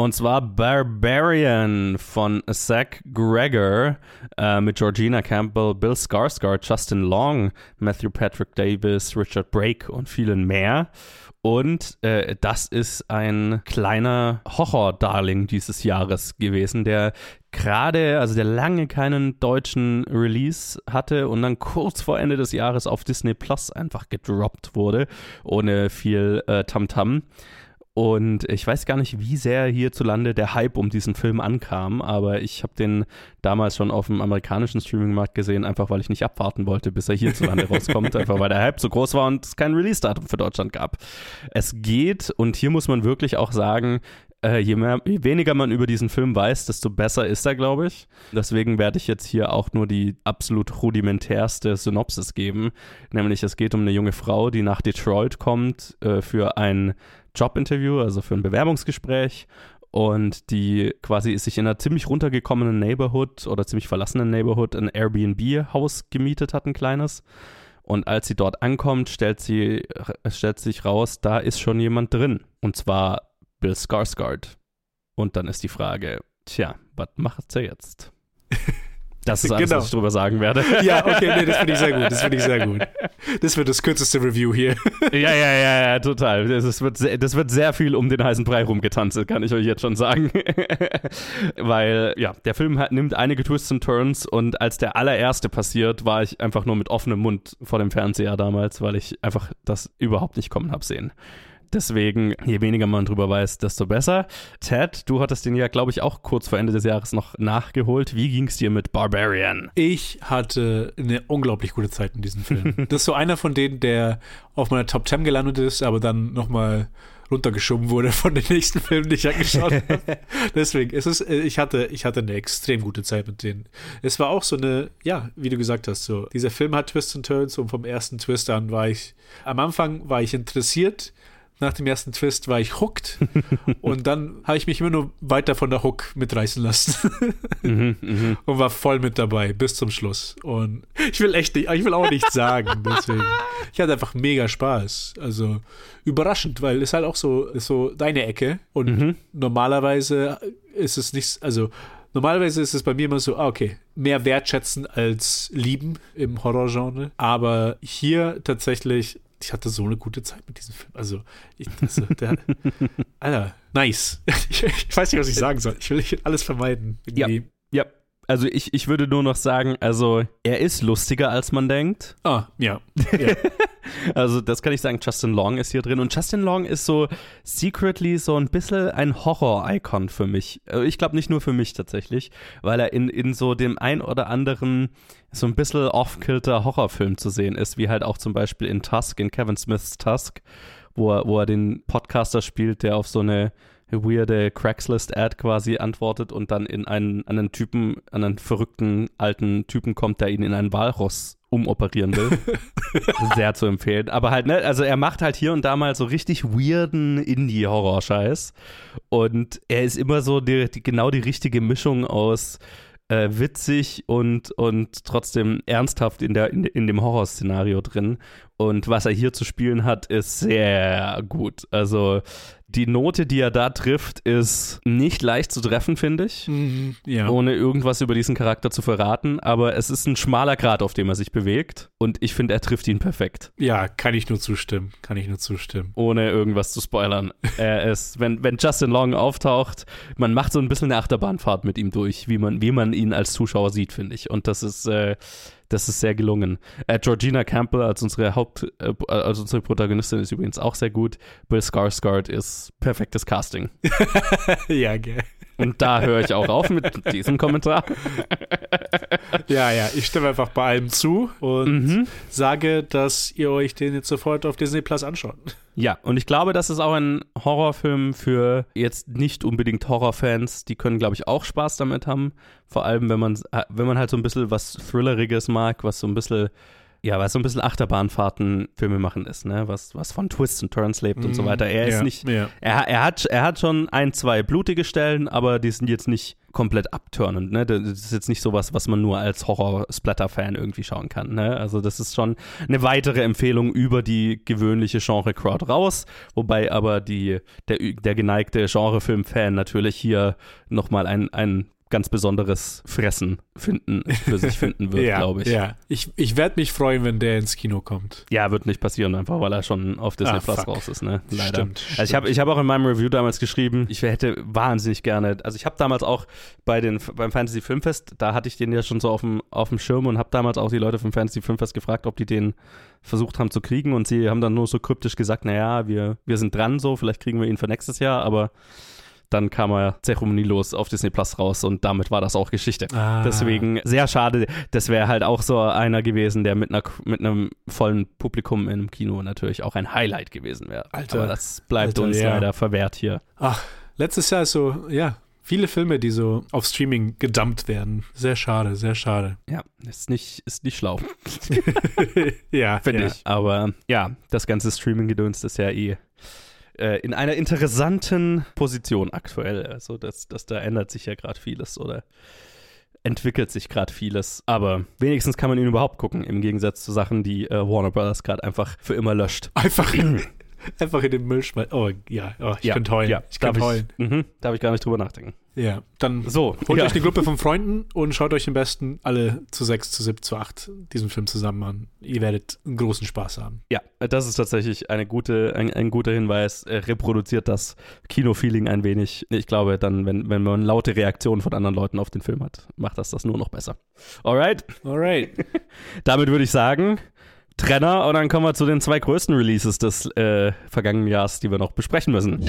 Und zwar Barbarian von Zach Gregor äh, mit Georgina Campbell, Bill Skarsgård, Justin Long, Matthew Patrick Davis, Richard Brake und vielen mehr. Und äh, das ist ein kleiner Horror-Darling dieses Jahres gewesen, der gerade, also der lange keinen deutschen Release hatte und dann kurz vor Ende des Jahres auf Disney Plus einfach gedroppt wurde, ohne viel äh, Tamtam. -Tam. Und ich weiß gar nicht, wie sehr hierzulande der Hype um diesen Film ankam, aber ich habe den damals schon auf dem amerikanischen Streamingmarkt gesehen, einfach weil ich nicht abwarten wollte, bis er hierzulande rauskommt, einfach weil der Hype so groß war und es kein Release-Datum für Deutschland gab. Es geht, und hier muss man wirklich auch sagen, äh, je, mehr, je weniger man über diesen Film weiß, desto besser ist er, glaube ich. Deswegen werde ich jetzt hier auch nur die absolut rudimentärste Synopsis geben. Nämlich es geht um eine junge Frau, die nach Detroit kommt äh, für ein Jobinterview, also für ein Bewerbungsgespräch. Und die quasi sich in einer ziemlich runtergekommenen Neighborhood oder ziemlich verlassenen Neighborhood ein Airbnb-Haus gemietet hat, ein kleines. Und als sie dort ankommt, stellt, sie, stellt sich raus, da ist schon jemand drin. Und zwar Bill Skarsgård. Und dann ist die Frage, tja, was macht sie jetzt? Das ist alles, genau. was ich drüber sagen werde. Ja, okay, nee, das finde ich sehr gut. Das finde ich sehr gut. Das wird das kürzeste Review hier. Ja, ja, ja, ja, total. Das wird, sehr, das wird sehr viel um den heißen Brei rumgetanzt, kann ich euch jetzt schon sagen. Weil, ja, der Film hat, nimmt einige Twists und Turns und als der allererste passiert, war ich einfach nur mit offenem Mund vor dem Fernseher damals, weil ich einfach das überhaupt nicht kommen habe sehen. Deswegen, je weniger man drüber weiß, desto besser. Ted, du hattest den ja, glaube ich, auch kurz vor Ende des Jahres noch nachgeholt. Wie ging es dir mit Barbarian? Ich hatte eine unglaublich gute Zeit in diesem Film. das ist so einer von denen, der auf meiner Top 10 gelandet ist, aber dann nochmal runtergeschoben wurde von den nächsten Filmen, die ich angeschaut habe. Deswegen, es ist, ich hatte, ich hatte eine extrem gute Zeit mit denen. Es war auch so eine, ja, wie du gesagt hast, so, dieser Film hat Twists und Turns und vom ersten Twist an war ich, am Anfang war ich interessiert, nach dem ersten Twist war ich hooked und dann habe ich mich immer nur weiter von der Hook mitreißen lassen mhm, mh. und war voll mit dabei bis zum Schluss. Und ich will echt nicht, ich will auch nichts sagen. Deswegen. Ich hatte einfach mega Spaß. Also überraschend, weil es halt auch so, ist so deine Ecke und mhm. normalerweise ist es nichts, also Normalerweise ist es bei mir immer so, ah, okay, mehr wertschätzen als lieben im Horrorgenre. Aber hier tatsächlich ich hatte so eine gute Zeit mit diesem Film. Also, ich, also der, Alter, nice. Ich, ich, weiß nicht, was ich sagen soll. Ich will alles vermeiden. Irgendwie. Ja, ja. Also ich, ich würde nur noch sagen, also er ist lustiger, als man denkt. Ah, ja. ja. also das kann ich sagen, Justin Long ist hier drin. Und Justin Long ist so secretly so ein bisschen ein Horror-Icon für mich. Also ich glaube nicht nur für mich tatsächlich, weil er in, in so dem ein oder anderen so ein bisschen off-kilter Horrorfilm zu sehen ist, wie halt auch zum Beispiel in Tusk, in Kevin Smiths Tusk, wo er, wo er den Podcaster spielt, der auf so eine weirde Craigslist-Ad quasi antwortet und dann in einen, einen Typen, einen verrückten alten Typen kommt, der ihn in einen Walross umoperieren will. Sehr zu empfehlen. Aber halt, ne, also er macht halt hier und da mal so richtig weirden Indie-Horror-Scheiß. Und er ist immer so die, die, genau die richtige Mischung aus äh, witzig und, und trotzdem ernsthaft in, der, in, in dem Horrorszenario drin. Und was er hier zu spielen hat, ist sehr gut. Also die Note, die er da trifft, ist nicht leicht zu treffen, finde ich. Mhm, ja. Ohne irgendwas über diesen Charakter zu verraten. Aber es ist ein schmaler Grad, auf dem er sich bewegt. Und ich finde, er trifft ihn perfekt. Ja, kann ich nur zustimmen. Kann ich nur zustimmen. Ohne irgendwas zu spoilern. er ist, wenn, wenn Justin Long auftaucht, man macht so ein bisschen eine Achterbahnfahrt mit ihm durch, wie man, wie man ihn als Zuschauer sieht, finde ich. Und das ist. Äh, das ist sehr gelungen. Äh, Georgina Campbell als unsere Haupt, äh, als unsere Protagonistin ist übrigens auch sehr gut. Bill Skarsgård ist perfektes Casting. ja, gell. Und da höre ich auch auf mit diesem Kommentar. ja, ja, ich stimme einfach bei allem zu und mhm. sage, dass ihr euch den jetzt sofort auf Disney Plus anschaut. Ja, und ich glaube, das ist auch ein Horrorfilm für jetzt nicht unbedingt Horrorfans. Die können, glaube ich, auch Spaß damit haben. Vor allem, wenn man, wenn man halt so ein bisschen was Thrilleriges mag, was so ein bisschen ja, was so ein bisschen Achterbahnfahrten Filme machen ist, ne? Was, was von Twists und Turns lebt und so weiter. Er ist ja, nicht, ja. er, er, hat, er hat schon ein, zwei blutige Stellen, aber die sind jetzt nicht komplett abturnend, ne? Das ist jetzt nicht sowas, was man nur als Horror-Splatter-Fan irgendwie schauen kann, ne? Also das ist schon eine weitere Empfehlung über die gewöhnliche Genre-Crowd raus, wobei aber die, der, der geneigte Genre-Film-Fan natürlich hier nochmal ein, ein ganz besonderes Fressen finden, für sich finden wird, ja, glaube ich. Ja, ich, ich werde mich freuen, wenn der ins Kino kommt. Ja, wird nicht passieren, einfach weil er schon auf Disney Ah, Plus fuck. raus ist, ne? Leider. Stimmt, also ich habe ich hab auch in meinem Review damals geschrieben, ich hätte wahnsinnig gerne, also ich habe damals auch bei den, beim Fantasy Filmfest, da hatte ich den ja schon so auf dem, auf dem Schirm und habe damals auch die Leute vom Fantasy Filmfest gefragt, ob die den versucht haben zu kriegen und sie haben dann nur so kryptisch gesagt, naja, wir, wir sind dran so, vielleicht kriegen wir ihn für nächstes Jahr, aber dann kam er zeremonielos auf Disney Plus raus und damit war das auch Geschichte. Ah. Deswegen sehr schade. Das wäre halt auch so einer gewesen, der mit, einer, mit einem vollen Publikum im Kino natürlich auch ein Highlight gewesen wäre. Alter. Aber das bleibt Alter, uns ja. leider verwehrt hier. Ach, letztes Jahr ist so, ja, viele Filme, die so auf Streaming gedumpt werden. Sehr schade, sehr schade. Ja, ist nicht, ist nicht schlau, ja, finde ja. ich. Aber ja, das ganze Streaming-Gedöns ist ja eh äh, in einer interessanten Position aktuell. Also das, das da ändert sich ja gerade vieles oder entwickelt sich gerade vieles. Aber wenigstens kann man ihn überhaupt gucken, im Gegensatz zu Sachen, die äh, Warner Brothers gerade einfach für immer löscht. Einfach, einfach in den Müll schmeißen. Oh, ja, oh, ich ja, könnte heulen. Ja, ich könnte heulen. Ich, mhm, darf ich gar nicht drüber nachdenken. Ja, dann So, holt ja. euch eine Gruppe von Freunden und schaut euch am besten alle zu sechs, zu sieben, zu acht diesen Film zusammen an. Ihr werdet einen großen Spaß haben. Ja, das ist tatsächlich eine gute, ein, ein guter Hinweis. Er reproduziert das Kino-Feeling ein wenig. Ich glaube, dann, wenn, wenn man laute Reaktionen von anderen Leuten auf den Film hat, macht das das nur noch besser. Alright, Alright. damit würde ich sagen, Trenner und dann kommen wir zu den zwei größten Releases des äh, vergangenen Jahres, die wir noch besprechen müssen.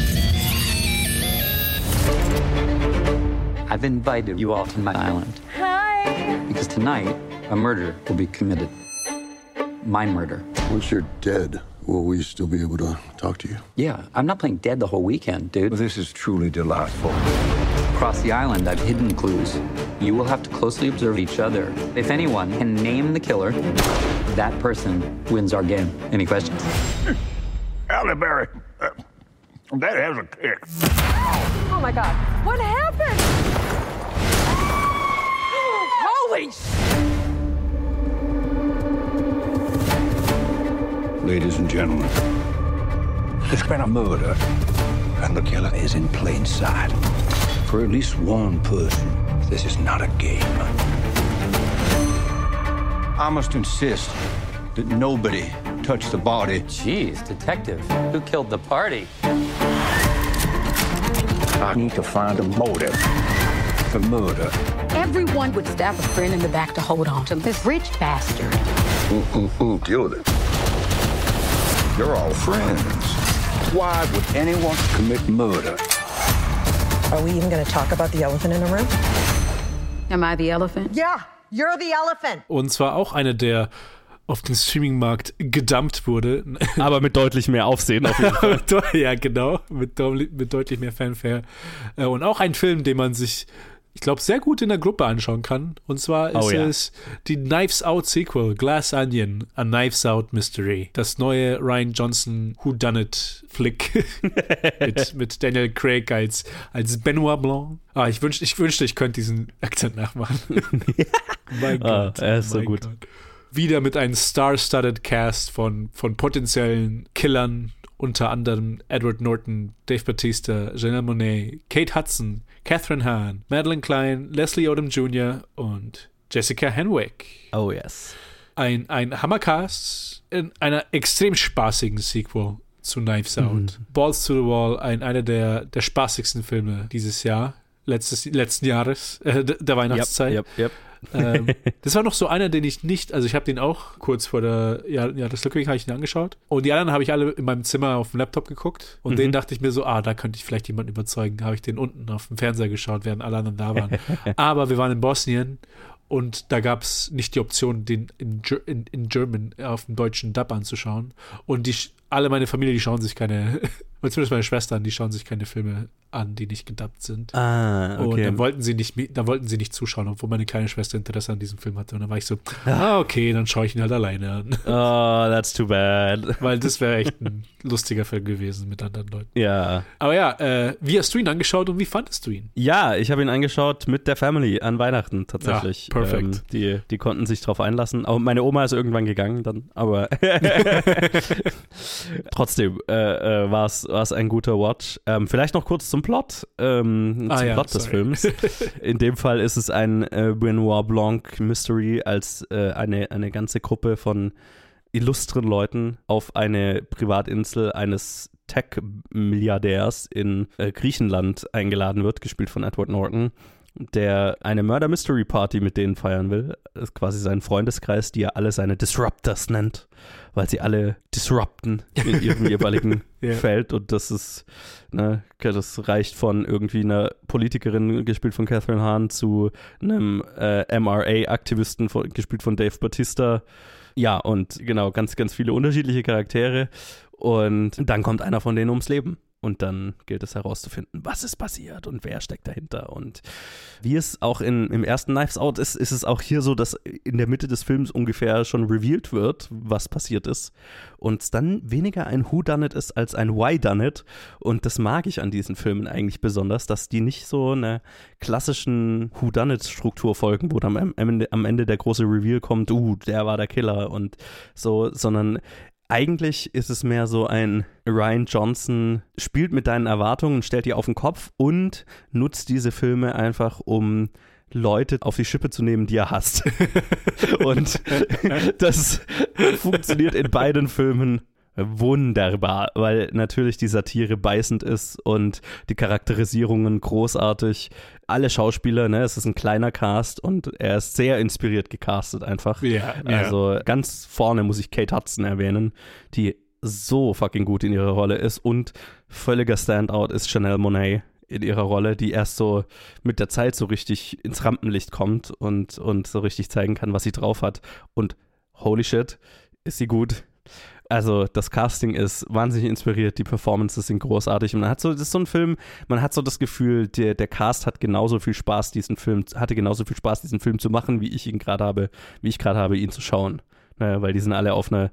I've invited you all to my island. Hi. Because tonight, a murder will be committed. My murder. Once you're dead, will we still be able to talk to you? Yeah, I'm not playing dead the whole weekend, dude. This is truly delightful. Across the island, I've hidden clues. You will have to closely observe each other. If anyone can name the killer, that person wins our game. Any questions? Halle Berry, uh, that has a kick. Oh my god. What happened? Holy sh- Ladies and gentlemen, there's been a murder, and the killer is in plain sight. For at least one person, this is not a game. I must insist that nobody touch the body. Jeez, detective. Who killed the party? I need to find a motive for murder. Everyone would stab a friend in the back to hold on to this rich bastard. Killed it? You're all friends. Why would anyone commit murder? Are we even going to talk about the elephant in the room? Am I the elephant? Yeah, you're the elephant. Und zwar auch eine, der auf den Streamingmarkt gedumpt wurde. Aber mit deutlich mehr Aufsehen auf jeden Fall. ja, genau. Mit, mit deutlich mehr Fanfare. Äh, Und auch ein Film, den man sich, ich glaube, sehr gut in der Gruppe anschauen kann. Und zwar ist Oh ja. es die Knives Out Sequel, Glass Onion, A Knives Out Mystery. Das neue Ryan Johnson Whodunit Flick mit, mit Daniel Craig als, als Benoit Blanc. Ah, ich wünschte, ich wünschte, ich könnte diesen Akzent nachmachen. mein Ah, Gott. er ist so gut. Gott. Wieder mit einem star-studded Cast von, von potenziellen Killern, unter anderem Edward Norton, Dave Bautista, Janelle Monáe, Kate Hudson, Catherine Hahn, Madeline Klein, Leslie Odom Jr. und Jessica Henwick. Oh yes. Ein, ein Hammercast in einer extrem spaßigen Sequel zu Knives Out. Mhm. Balls to the Wall, ein, einer der, der spaßigsten Filme dieses Jahr, letztes, letzten Jahres, äh, der Weihnachtszeit. Yep, yep, ähm, das war noch so einer, den ich nicht, also ich habe den auch kurz vor der Jahr, Jahreslücke habe ich den angeschaut und die anderen habe ich alle in meinem Zimmer auf dem Laptop geguckt und Mhm. den dachte ich mir so, ah, da könnte ich vielleicht jemanden überzeugen, habe ich den unten auf dem Fernseher geschaut, während alle anderen da waren. Aber wir waren in Bosnien und da gab es nicht die Option, den in, in, in German auf dem deutschen Dub anzuschauen und die alle meine Familie, die schauen sich keine, zumindest meine Schwestern, die schauen sich keine Filme an, die nicht gedubbt sind. Ah, okay. Und dann wollten sie nicht, da wollten sie nicht zuschauen, obwohl meine kleine Schwester Interesse an diesem Film hatte. Und dann war ich so, ah, okay, dann schaue ich ihn halt alleine an. Oh, that's too bad. Weil das wäre echt ein lustiger Film gewesen mit anderen Leuten. Ja. Aber ja, äh, wie hast du ihn angeschaut und wie fandest du ihn? Ja, ich habe ihn angeschaut mit der Family an Weihnachten tatsächlich. Ja, perfekt. Ähm, die, die konnten sich drauf einlassen. Auch meine Oma ist irgendwann gegangen dann, aber trotzdem äh, äh, war es ein guter Watch. Ähm, vielleicht noch kurz zum Plot, ähm, Ah zum ja, Plot des sorry. Films. In dem Fall ist es ein äh, Benoit Blanc Mystery als äh, eine, eine ganze Gruppe von illustren Leuten auf eine Privatinsel eines Tech-Milliardärs in äh, Griechenland eingeladen wird, gespielt von Edward Norton, der eine Murder-Mystery-Party mit denen feiern will. Das ist quasi sein Freundeskreis, die er alle seine Disruptors nennt, weil sie alle disrupten in ihrem jeweiligen Ja. Feld. Und das ist, ne, das reicht von irgendwie einer Politikerin, gespielt von Catherine Hahn, zu einem äh, MRA-Aktivisten, gespielt von Dave Bautista. Ja, und genau, ganz, ganz viele unterschiedliche Charaktere. Und dann kommt einer von denen ums Leben. Und dann gilt es herauszufinden, was ist passiert und wer steckt dahinter. Und wie es auch in, im ersten Knives Out ist, ist es auch hier so, dass in der Mitte des Films ungefähr schon revealed wird, was passiert ist. Und dann weniger ein Whodunit ist als ein Why-Done-It. Und das mag ich an diesen Filmen eigentlich besonders, dass die nicht so einer klassischen Whodunit-Struktur folgen, wo dann am Ende, am Ende der große Reveal kommt, uh, der war der Killer und so, sondern eigentlich ist es mehr so ein Ryan Johnson spielt mit deinen Erwartungen, stellt die auf den Kopf und nutzt diese Filme einfach, um Leute auf die Schippe zu nehmen, die er hasst. und das funktioniert in beiden Filmen wunderbar, weil natürlich die Satire beißend ist und die Charakterisierungen großartig. Alle Schauspieler, ne, es ist ein kleiner Cast und er ist sehr inspiriert gecastet einfach. Ja, ja. Also ganz vorne muss ich Kate Hudson erwähnen, die so fucking gut in ihrer Rolle ist und völliger Standout ist Chanel Monet in ihrer Rolle, die erst so mit der Zeit so richtig ins Rampenlicht kommt und, und so richtig zeigen kann, was sie drauf hat. Und holy shit, ist sie gut. Also das Casting ist wahnsinnig inspiriert, die Performances sind großartig und man hat so, das ist so ein Film, man hat so das Gefühl, der, der Cast hat genauso viel Spaß, diesen Film, hatte genauso viel Spaß, diesen Film zu machen, wie ich ihn gerade habe, wie ich gerade habe, ihn zu schauen. Naja, weil die sind alle auf einer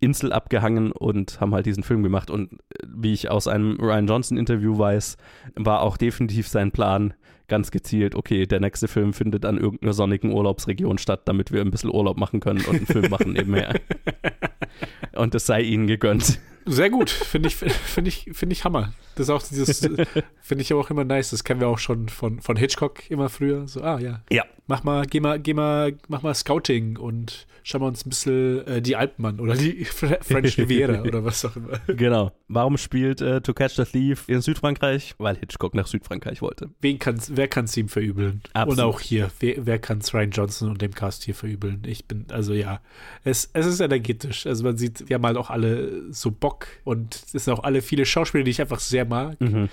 Insel abgehangen und haben halt diesen Film gemacht. Und äh, wie ich aus einem Ryan Johnson-Interview weiß, war auch definitiv sein Plan ganz gezielt, okay, der nächste Film findet an irgendeiner sonnigen Urlaubsregion statt, damit wir ein bisschen Urlaub machen können und einen Film machen nebenher. Und es sei ihnen gegönnt. Sehr gut, finde ich, finde ich, finde ich Hammer. Das ist auch dieses, finde ich auch immer nice. Das kennen wir auch schon von, von Hitchcock immer früher. So, ah ja. Ja. Mach mal, geh mal, geh mal, mach mal Scouting und schauen wir uns ein bisschen äh, die Alpen an oder die Fre- French Riviera oder was auch immer. Genau. Warum spielt äh, To Catch the Thief in Südfrankreich? Weil Hitchcock nach Südfrankreich wollte. Wen kann's, wer kann es ihm verübeln? Absolut. Und auch hier, wer, wer kann es Ryan Johnson und dem Cast hier verübeln? Ich bin, also ja, es, es ist energetisch. Also man sieht, wir haben halt auch alle so Bock und es sind auch alle viele Schauspieler, die ich einfach sehr mag. Mhm.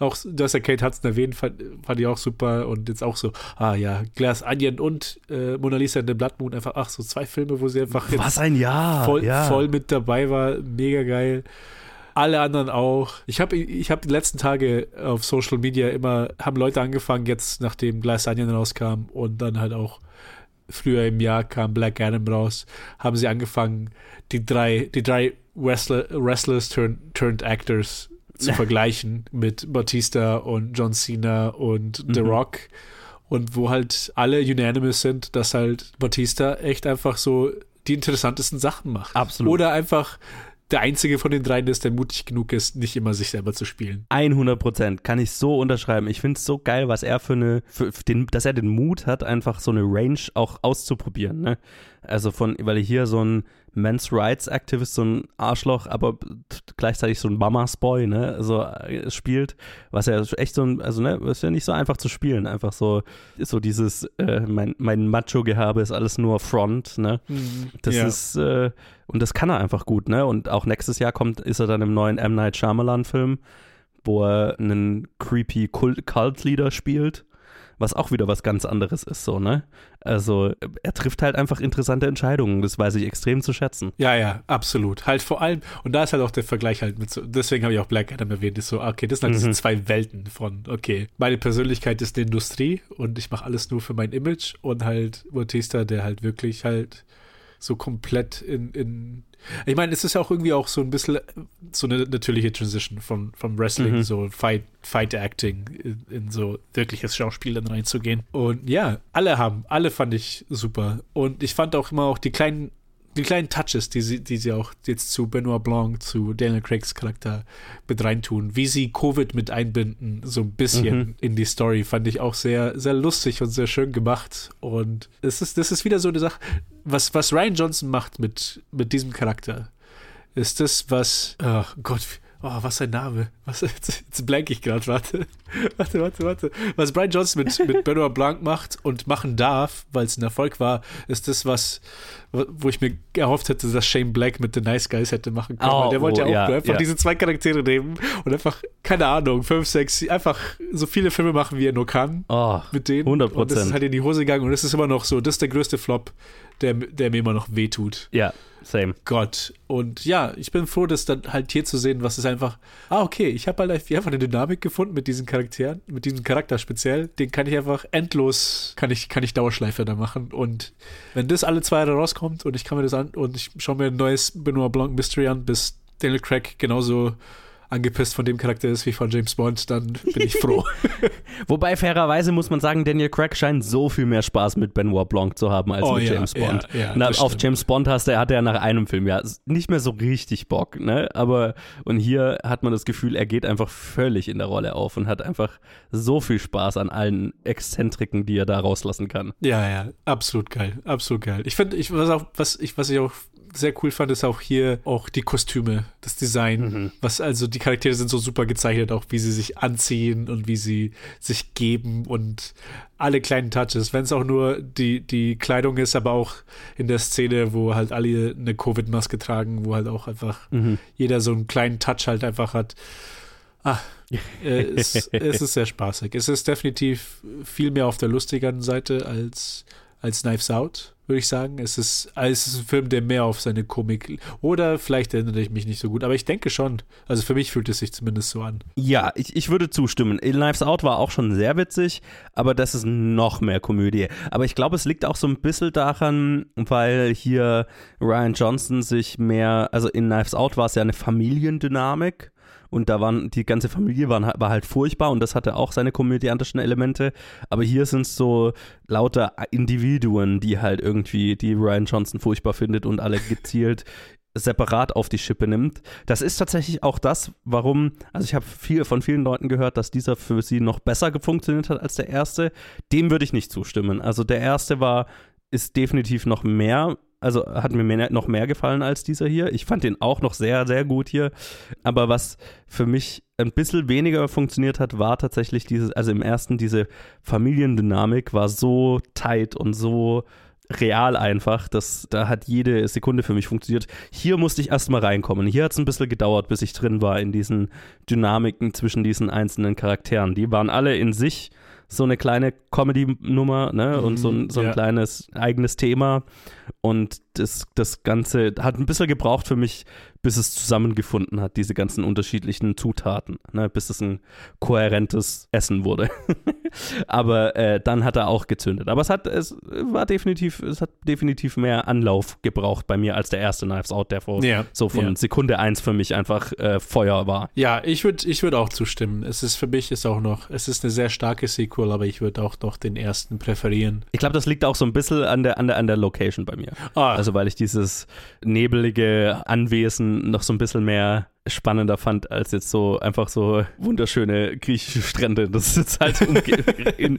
Auch, du hast ja Kate Hudson erwähnt, fand, fand ich auch super. Und jetzt auch so, ah ja, Glass Onion und äh, Mona Lisa in the Blood Moon, einfach, ach, so zwei Filme, wo sie einfach Was ein Jahr! voll, ja. voll mit dabei war. Mega geil. Alle anderen auch. Ich habe ich hab die letzten Tage auf Social Media immer, haben Leute angefangen, jetzt nachdem Glass Onion rauskam und dann halt auch früher im Jahr kam Black Adam raus, haben sie angefangen, die drei, die drei Wrestler, Wrestlers turned, turned Actors zu vergleichen mit Batista und John Cena und The Mhm. Rock. Und wo halt alle unanimous sind, dass halt Batista echt einfach so die interessantesten Sachen macht. Absolut. Oder einfach der einzige von den dreien ist, der mutig genug ist, nicht immer sich selber zu spielen. 100 Prozent kann ich so unterschreiben. Ich finde es so geil, was er für eine, für, den, dass er den Mut hat, einfach so eine Range auch auszuprobieren. Ne? Also von, weil er hier so ein Men's Rights Activist, so ein Arschloch, aber gleichzeitig so ein Mamas Boy, ne, so äh, spielt, was ja echt so ein, also ne, ist ja nicht so einfach zu spielen, einfach so, so dieses, äh, mein, mein Macho-Gehabe ist alles nur Front, ne. Mhm. Das Ja. ist, äh, und das kann er einfach gut, ne? Und auch nächstes Jahr kommt, ist er dann im neuen M. Night Shyamalan-Film, wo er einen creepy Cult-Leader spielt. Was auch wieder was ganz anderes ist, so, ne? Also, er trifft halt einfach interessante Entscheidungen, das weiß ich extrem zu schätzen. Ja, ja, absolut. Halt vor allem, und da ist halt auch der Vergleich halt mit so, deswegen habe ich auch Black Adam erwähnt, ist so, okay, das sind halt Mhm. diese zwei Welten von, okay, meine Persönlichkeit ist die Industrie und ich mache alles nur für mein Image und halt Bautista, der halt wirklich halt so komplett in, in ich meine, es ist ja auch irgendwie auch so ein bisschen so eine natürliche Transition von, vom Wrestling, Mhm. so Fight, Fight Acting in, in so wirkliches Schauspiel dann reinzugehen. Und ja, alle haben, alle fand ich super. Und ich fand auch immer auch die kleinen, die kleinen Touches, die sie, die sie auch jetzt zu Benoit Blanc, zu Daniel Craigs Charakter mit reintun, wie sie Covid mit einbinden, so ein bisschen Mhm. in die Story, fand ich auch sehr, sehr lustig und sehr schön gemacht. Und es ist, das ist wieder so eine Sache, was, was Ryan Johnson macht mit, mit diesem Charakter, ist das, was, oh Gott, oh, was sein Name, was, jetzt, jetzt blank ich gerade, warte, warte, warte, warte, was Brian Johnson mit, mit Benoit Blanc macht und machen darf, weil es ein Erfolg war, ist das, was, wo ich mir erhofft hätte, dass Shane Black mit The Nice Guys hätte machen können, Oh, weil der wollte ja oh, auch ja, einfach ja. diese zwei Charaktere nehmen und einfach, keine Ahnung, fünf, sechs, einfach so viele Filme machen, wie er nur kann Oh, mit denen. 100 Und das ist Prozent. halt in die Hose gegangen und das ist immer noch so, das ist der größte Flop, der, der mir immer noch wehtut. Ja, same. Gott. Und ja, ich bin froh, das dann halt hier zu sehen, was ist einfach, ah, okay, ich habe halt einfach eine Dynamik gefunden mit diesen Charakteren, mit diesem Charakter speziell, den kann ich einfach endlos, kann ich, kann ich Dauerschleife da machen. Und wenn das alle zwei Jahre rauskommt und ich kann mir das an und ich schaue mir ein neues Benoit Blanc Mystery an, bis Daniel Craig genauso angepisst von dem Charakter ist wie von James Bond, dann bin ich froh. Wobei fairerweise muss man sagen, Daniel Craig scheint so viel mehr Spaß mit Benoit Blanc zu haben als Oh mit ja, James ja, Bond. ja, Na, das auf stimmt. James Bond hast er, hat er nach einem Film ja nicht mehr so richtig Bock, ne? Aber und hier hat man das Gefühl, er geht einfach völlig in der Rolle auf und hat einfach so viel Spaß an allen Exzentriken, die er da rauslassen kann. Ja, ja, absolut geil, absolut geil. Ich finde, ich, was, auch, was, ich, was ich auch sehr cool fand, ist auch hier auch die Kostüme, das Design. Mhm. Was also die Charaktere sind so super gezeichnet, auch wie sie sich anziehen und wie sie sich geben und alle kleinen Touches. Wenn es auch nur die, die Kleidung ist, aber auch in der Szene, wo halt alle eine Covid-Maske tragen, wo halt auch einfach Mhm. jeder so einen kleinen Touch halt einfach hat. Ah, äh, es, es ist sehr spaßig. Es ist definitiv viel mehr auf der lustigeren Seite als, als Knives Out, würde ich sagen. Es ist, es ist ein Film, der mehr auf seine Komik. Oder vielleicht erinnere ich mich nicht so gut, aber ich denke schon. Also für mich fühlt es sich zumindest so an. Ja, ich, ich würde zustimmen. Knives Out war auch schon sehr witzig, aber das ist noch mehr Komödie. Aber ich glaube, es liegt auch so ein bisschen daran, weil hier Ryan Johnson sich mehr, also in Knives Out war es ja eine Familiendynamik. Und da waren, die ganze Familie waren, war halt furchtbar und das hatte auch seine komödiantischen Elemente. Aber hier sind es so lauter Individuen, die halt irgendwie, die Ryan Johnson furchtbar findet und alle gezielt separat auf die Schippe nimmt. Das ist tatsächlich auch das, warum, also ich habe viel von vielen Leuten gehört, dass dieser für sie noch besser funktioniert hat als der erste. Dem würde ich nicht zustimmen. Also der erste war, ist definitiv noch mehr, also hat mir mehr, noch mehr gefallen als dieser hier. Ich fand den auch noch sehr, sehr gut hier. Aber was für mich ein bisschen weniger funktioniert hat, war tatsächlich dieses, also im ersten diese Familiendynamik war so tight und so real einfach. Das, da hat jede Sekunde für mich funktioniert. Hier musste ich erstmal reinkommen. Hier hat es ein bisschen gedauert, bis ich drin war in diesen Dynamiken zwischen diesen einzelnen Charakteren. Die waren alle in sich so eine kleine Comedy-Nummer, ne? Und so ein, so ein ja. kleines eigenes Thema. Und das, das Ganze hat ein bisschen gebraucht für mich, bis es zusammengefunden hat, diese ganzen unterschiedlichen Zutaten, ne? bis es ein kohärentes Essen wurde. Aber äh, dann hat er auch gezündet. Aber es hat, es war definitiv, es hat definitiv mehr Anlauf gebraucht bei mir als der erste Knives Out, der vor Ja, so von ja. Sekunde eins für mich einfach äh, Feuer war. Ja, ich würde ich würd auch zustimmen. Es ist für mich ist auch noch, es ist eine sehr starke Sequel, aber ich würde auch noch den ersten präferieren. Ich glaube, das liegt auch so ein bisschen an der, an der, an der Location bei mir. Ah. Also, weil ich dieses nebelige Anwesen noch so ein bisschen mehr spannender fand, als jetzt so einfach so wunderschöne griechische Strände. Das ist jetzt halt in,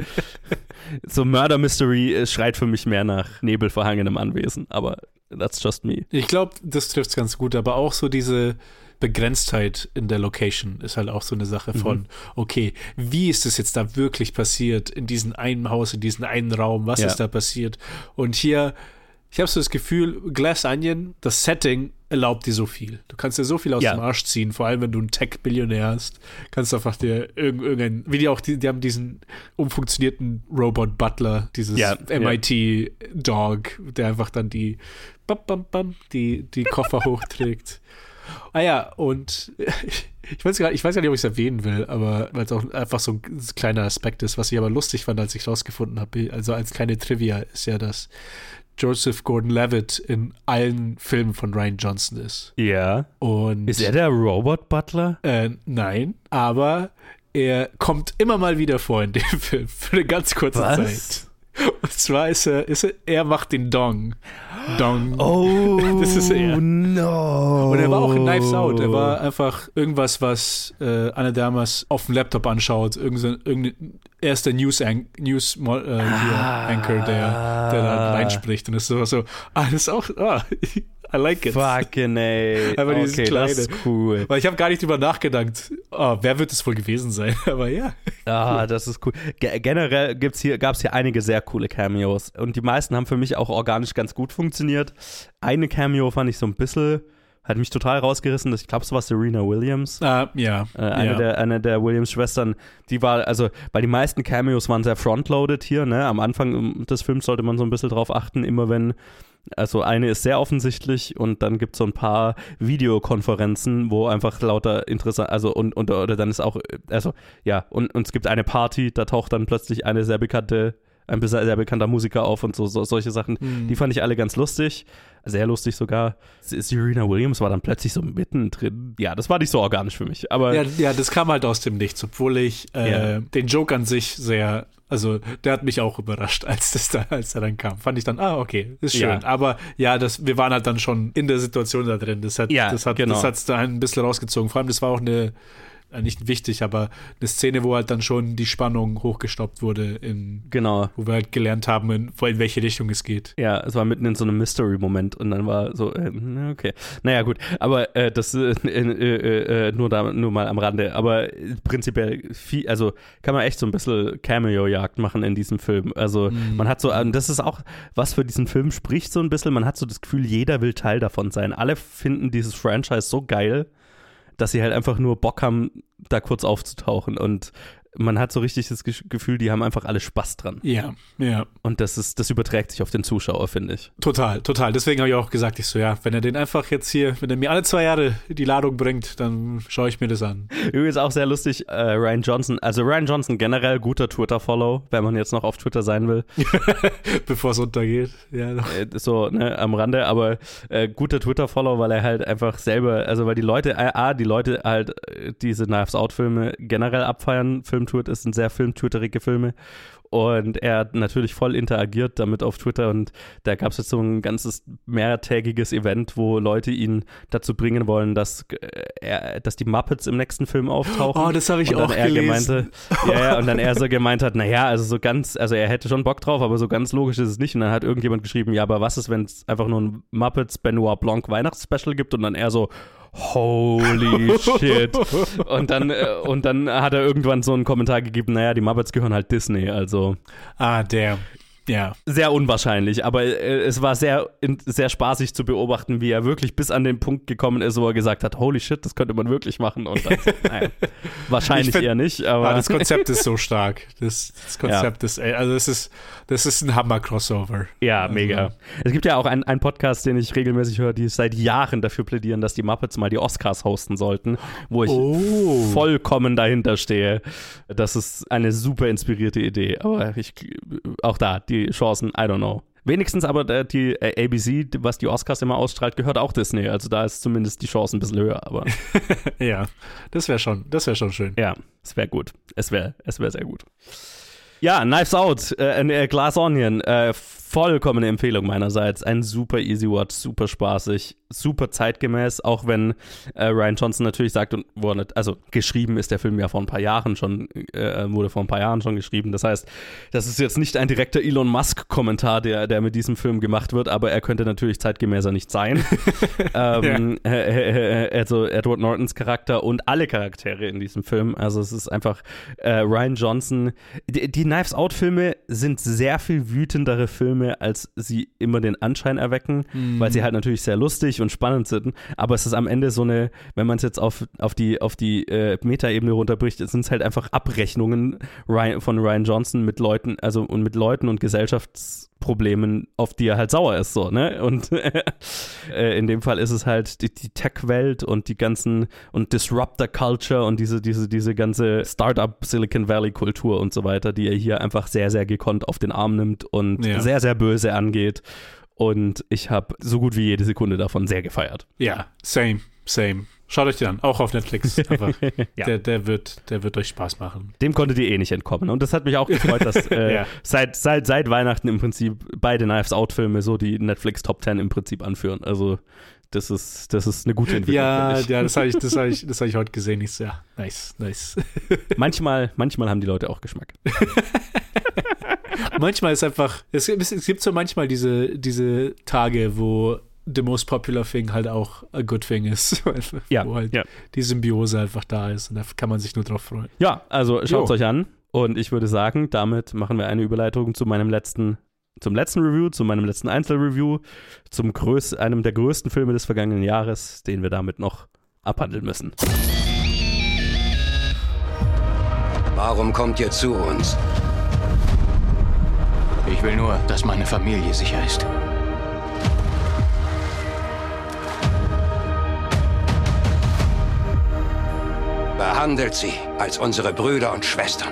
so Murder Mystery äh, schreit für mich mehr nach nebelverhangenem Anwesen, aber that's just me. Ich glaube, das trifft es ganz gut, aber auch so diese Begrenztheit in der Location ist halt auch so eine Sache von, Mhm. okay, wie ist es jetzt da wirklich passiert in diesem einen Haus, in diesem einen Raum, was Ja. ist da passiert? Und hier, ich habe so das Gefühl, Glass Onion, das Setting erlaubt dir so viel. Du kannst dir so viel aus Ja. dem Arsch ziehen, vor allem wenn du einen Tech-Billionär hast. Kannst du einfach dir irg irgendein, wie die auch, die, die haben diesen umfunktionierten Robot-Butler, dieses Ja, ja. MIT-Dog, der einfach dann die, bam, bam, bam, die, die Koffer hochträgt. Ah ja, und ich weiß gar nicht, ich weiß gar nicht, ob ich es erwähnen will, aber weil es auch einfach so ein kleiner Aspekt ist, was ich aber lustig fand, als ich rausgefunden habe, also als kleine Trivia, ist ja, dass Joseph Gordon-Levitt in allen Filmen von Ryan Johnson ist. Ja. Und Ist er der Robot Butler? äh, nein, aber er kommt immer mal wieder vor in dem Film für eine ganz kurze Was? Zeit. Und zwar ist er, ist er, er macht den Dong. Dong. Oh, das ist er. no. Und er war auch in Knives Out. Er war einfach irgendwas, was äh, Anna Damas auf dem Laptop anschaut. Irgend so, irgendein, er ist der News, An News äh, Ah. Anchor, der, der da reinspricht. Und es ist so, so ah, das ist auch, ah, I like it. Fucking ey. Aber dieses okay, kleine. das ist cool. Weil ich habe gar nicht drüber nachgedacht, oh, wer wird es wohl gewesen sein? Aber ja. Ah, das ist cool. Ge generell gibt's hier, gab es hier einige sehr coole Cameos. Und die meisten haben für mich auch organisch ganz gut funktioniert. Eine Cameo fand ich so ein bisschen, hat mich total rausgerissen. Das, ich glaube, es war Serena Williams. Ah, ja. Äh, eine, ja. der, eine der Williams-Schwestern, die war, also, weil die meisten Cameos waren sehr frontloaded hier, ne? Am Anfang um, des Films sollte man so ein bisschen drauf achten, immer wenn, also eine ist sehr offensichtlich und dann gibt es so ein paar Videokonferenzen, wo einfach lauter interessant, also und, und oder dann ist auch, also ja, und, und es gibt eine Party, da taucht dann plötzlich eine sehr bekannte ein sehr bekannter Musiker auf und so, so solche Sachen. Mhm. Die fand ich alle ganz lustig. Sehr lustig sogar. Serena Williams war dann plötzlich so mittendrin. Ja, das war nicht so organisch für mich. Aber Ja, ja, das kam halt aus dem Nichts, obwohl ich äh, Ja. den Joke an sich sehr, also der hat mich auch überrascht, als das da, als er dann kam. Fand ich dann, ah, okay, ist schön. Ja. Aber ja, das, wir waren halt dann schon in der Situation da drin. Das hat, Ja, das hat, genau. das hat's da ein bisschen rausgezogen. Vor allem, das war auch eine, äh, nicht wichtig, aber eine Szene, wo halt dann schon die Spannung hochgestoppt wurde, in, genau. wo wir halt gelernt haben, in, in welche Richtung es geht. Ja, es war mitten in so einem Mystery-Moment und dann war so, äh, na, okay. Naja, gut, aber äh, das äh, äh, äh, nur, da, nur mal am Rande. Aber prinzipiell, viel, also kann man echt so ein bisschen Cameo-Jagd machen in diesem Film. Also Mhm. man hat so, und das ist auch, was für diesen Film spricht so ein bisschen, man hat so das Gefühl, jeder will Teil davon sein. Alle finden dieses Franchise so geil, dass sie halt einfach nur Bock haben, da kurz aufzutauchen und man hat so richtig das Ge- Gefühl, die haben einfach alle Spaß dran. Ja, ja. Und das ist, das überträgt sich auf den Zuschauer, finde ich. Total, total. Deswegen habe ich auch gesagt, ich so, ja, wenn er den einfach jetzt hier, wenn er mir alle zwei Jahre die Ladung bringt, dann schaue ich mir das an. Übrigens auch sehr lustig, äh, Ryan Johnson, also Ryan Johnson generell guter Twitter-Follow, wenn man jetzt noch auf Twitter sein will. Bevor es untergeht. Ja. Äh, so, ne, am Rande, aber äh, guter Twitter-Follow, weil er halt einfach selber, also weil die Leute, äh, A, die Leute halt äh, diese Knives Out-Filme generell abfeiern. Filmtweet ist sind sehr filmtwitterige Filme. Und er hat natürlich voll interagiert damit auf Twitter und da gab es jetzt so ein ganzes mehrtägiges Event, wo Leute ihn dazu bringen wollen, dass, äh, er, dass die Muppets im nächsten Film auftauchen. Oh, das habe ich auch er gelesen. Gemeinte, ja, ja, und dann er so gemeint hat, naja, also so ganz, also er hätte schon Bock drauf, aber so ganz logisch ist es nicht. Und dann hat irgendjemand geschrieben, ja, aber was ist, wenn es einfach nur ein Muppets Benoit Blanc Weihnachtsspecial gibt und dann er so, holy shit. Und dann, äh, und dann hat er irgendwann so einen Kommentar gegeben, naja, die Muppets gehören halt Disney, also Ah, der. Ja. sehr unwahrscheinlich, aber äh, es war sehr, sehr spaßig zu beobachten, wie er wirklich bis an den Punkt gekommen ist, wo er gesagt hat, holy shit, das könnte man wirklich machen. Und dann, naja, wahrscheinlich Ich find- eher nicht, aber Ah, das Konzept ist so stark. Das, das Konzept ist, ey, also das ist, das ist ein Hammer-Crossover. Ja, Also- mega. Es gibt ja auch einen, einen Podcast, den ich regelmäßig höre, die seit Jahren dafür plädieren, dass die Muppets mal die Oscars hosten sollten, wo ich Oh. vollkommen dahinter stehe. Das ist eine super inspirierte Idee. Aber ich, auch da, die Chancen, I don't know. Wenigstens aber äh, die äh, ABC, was die Oscars immer ausstrahlt, gehört auch Disney. Also da ist zumindest die Chance ein bisschen höher. Aber Ja, das wäre schon, das wäre schon schön. ja, es wäre gut. Es wäre es wär sehr gut. Ja, Knives Out, äh, äh, Glass Onion, äh, vollkommene Empfehlung meinerseits. Ein super easy watch, super spaßig, super zeitgemäß, auch wenn äh, Ryan Johnson natürlich sagt, und nicht, also geschrieben ist der Film ja vor ein paar Jahren schon, äh, wurde vor ein paar Jahren schon geschrieben. Das heißt, das ist jetzt nicht ein direkter Elon Musk-Kommentar, der, der mit diesem Film gemacht wird, aber er könnte natürlich zeitgemäßer nicht sein. ähm, äh, äh, äh, also Edward Nortons Charakter und alle Charaktere in diesem Film. Also es ist einfach Ryan Johnson. Die, die Knives Out-Filme sind sehr viel wütendere Filme Filme, als sie immer den Anschein erwecken, Mhm. weil sie halt natürlich sehr lustig und spannend sind. Aber es ist am Ende so eine, wenn man es jetzt auf, auf die, auf die äh, Metaebene runterbricht, sind es halt einfach Abrechnungen Ryan, von Ryan Johnson mit Leuten, also und mit Leuten und Gesellschaftsproblemen, auf die er halt sauer ist, so, ne? Und äh, in dem Fall ist es halt die, die Tech-Welt und die ganzen und Disruptor-Culture und diese, diese, diese ganze Startup Silicon Valley-Kultur und so weiter, die er hier einfach sehr, sehr gekonnt auf den Arm nimmt und Ja. sehr, sehr böse angeht. Und ich habe so gut wie jede Sekunde davon sehr gefeiert. Ja, same, same. Schaut euch den an, auch auf Netflix. Ja. der, der, wird, der wird euch Spaß machen. Dem konntet ihr eh nicht entkommen. Und das hat mich auch gefreut, dass äh, Ja. seit, seit, seit Weihnachten im Prinzip beide Knives Out-Filme so die Netflix Top 10 im Prinzip anführen. Also das ist, das ist eine gute Entwicklung. Ja, ja, das habe ich, das hab ich, das hab ich heute gesehen. Ich ja, nice, nice. manchmal, manchmal haben die Leute auch Geschmack. manchmal ist einfach, es, gibt- es gibt so manchmal diese, diese Tage, wo the most popular thing halt auch a good thing ist. Ja, wo halt ja. die Symbiose einfach da ist und da kann man sich nur drauf freuen. Ja, also schaut es euch an. Und ich würde sagen, damit machen wir eine Überleitung zu meinem letzten, zum letzten Review, zu meinem letzten Einzelreview, zum größ einem der größten Filme des vergangenen Jahres, den wir damit noch abhandeln müssen. Warum kommt ihr zu uns? Ich will nur, dass meine Familie sicher ist. Behandelt sie als unsere Brüder und Schwestern.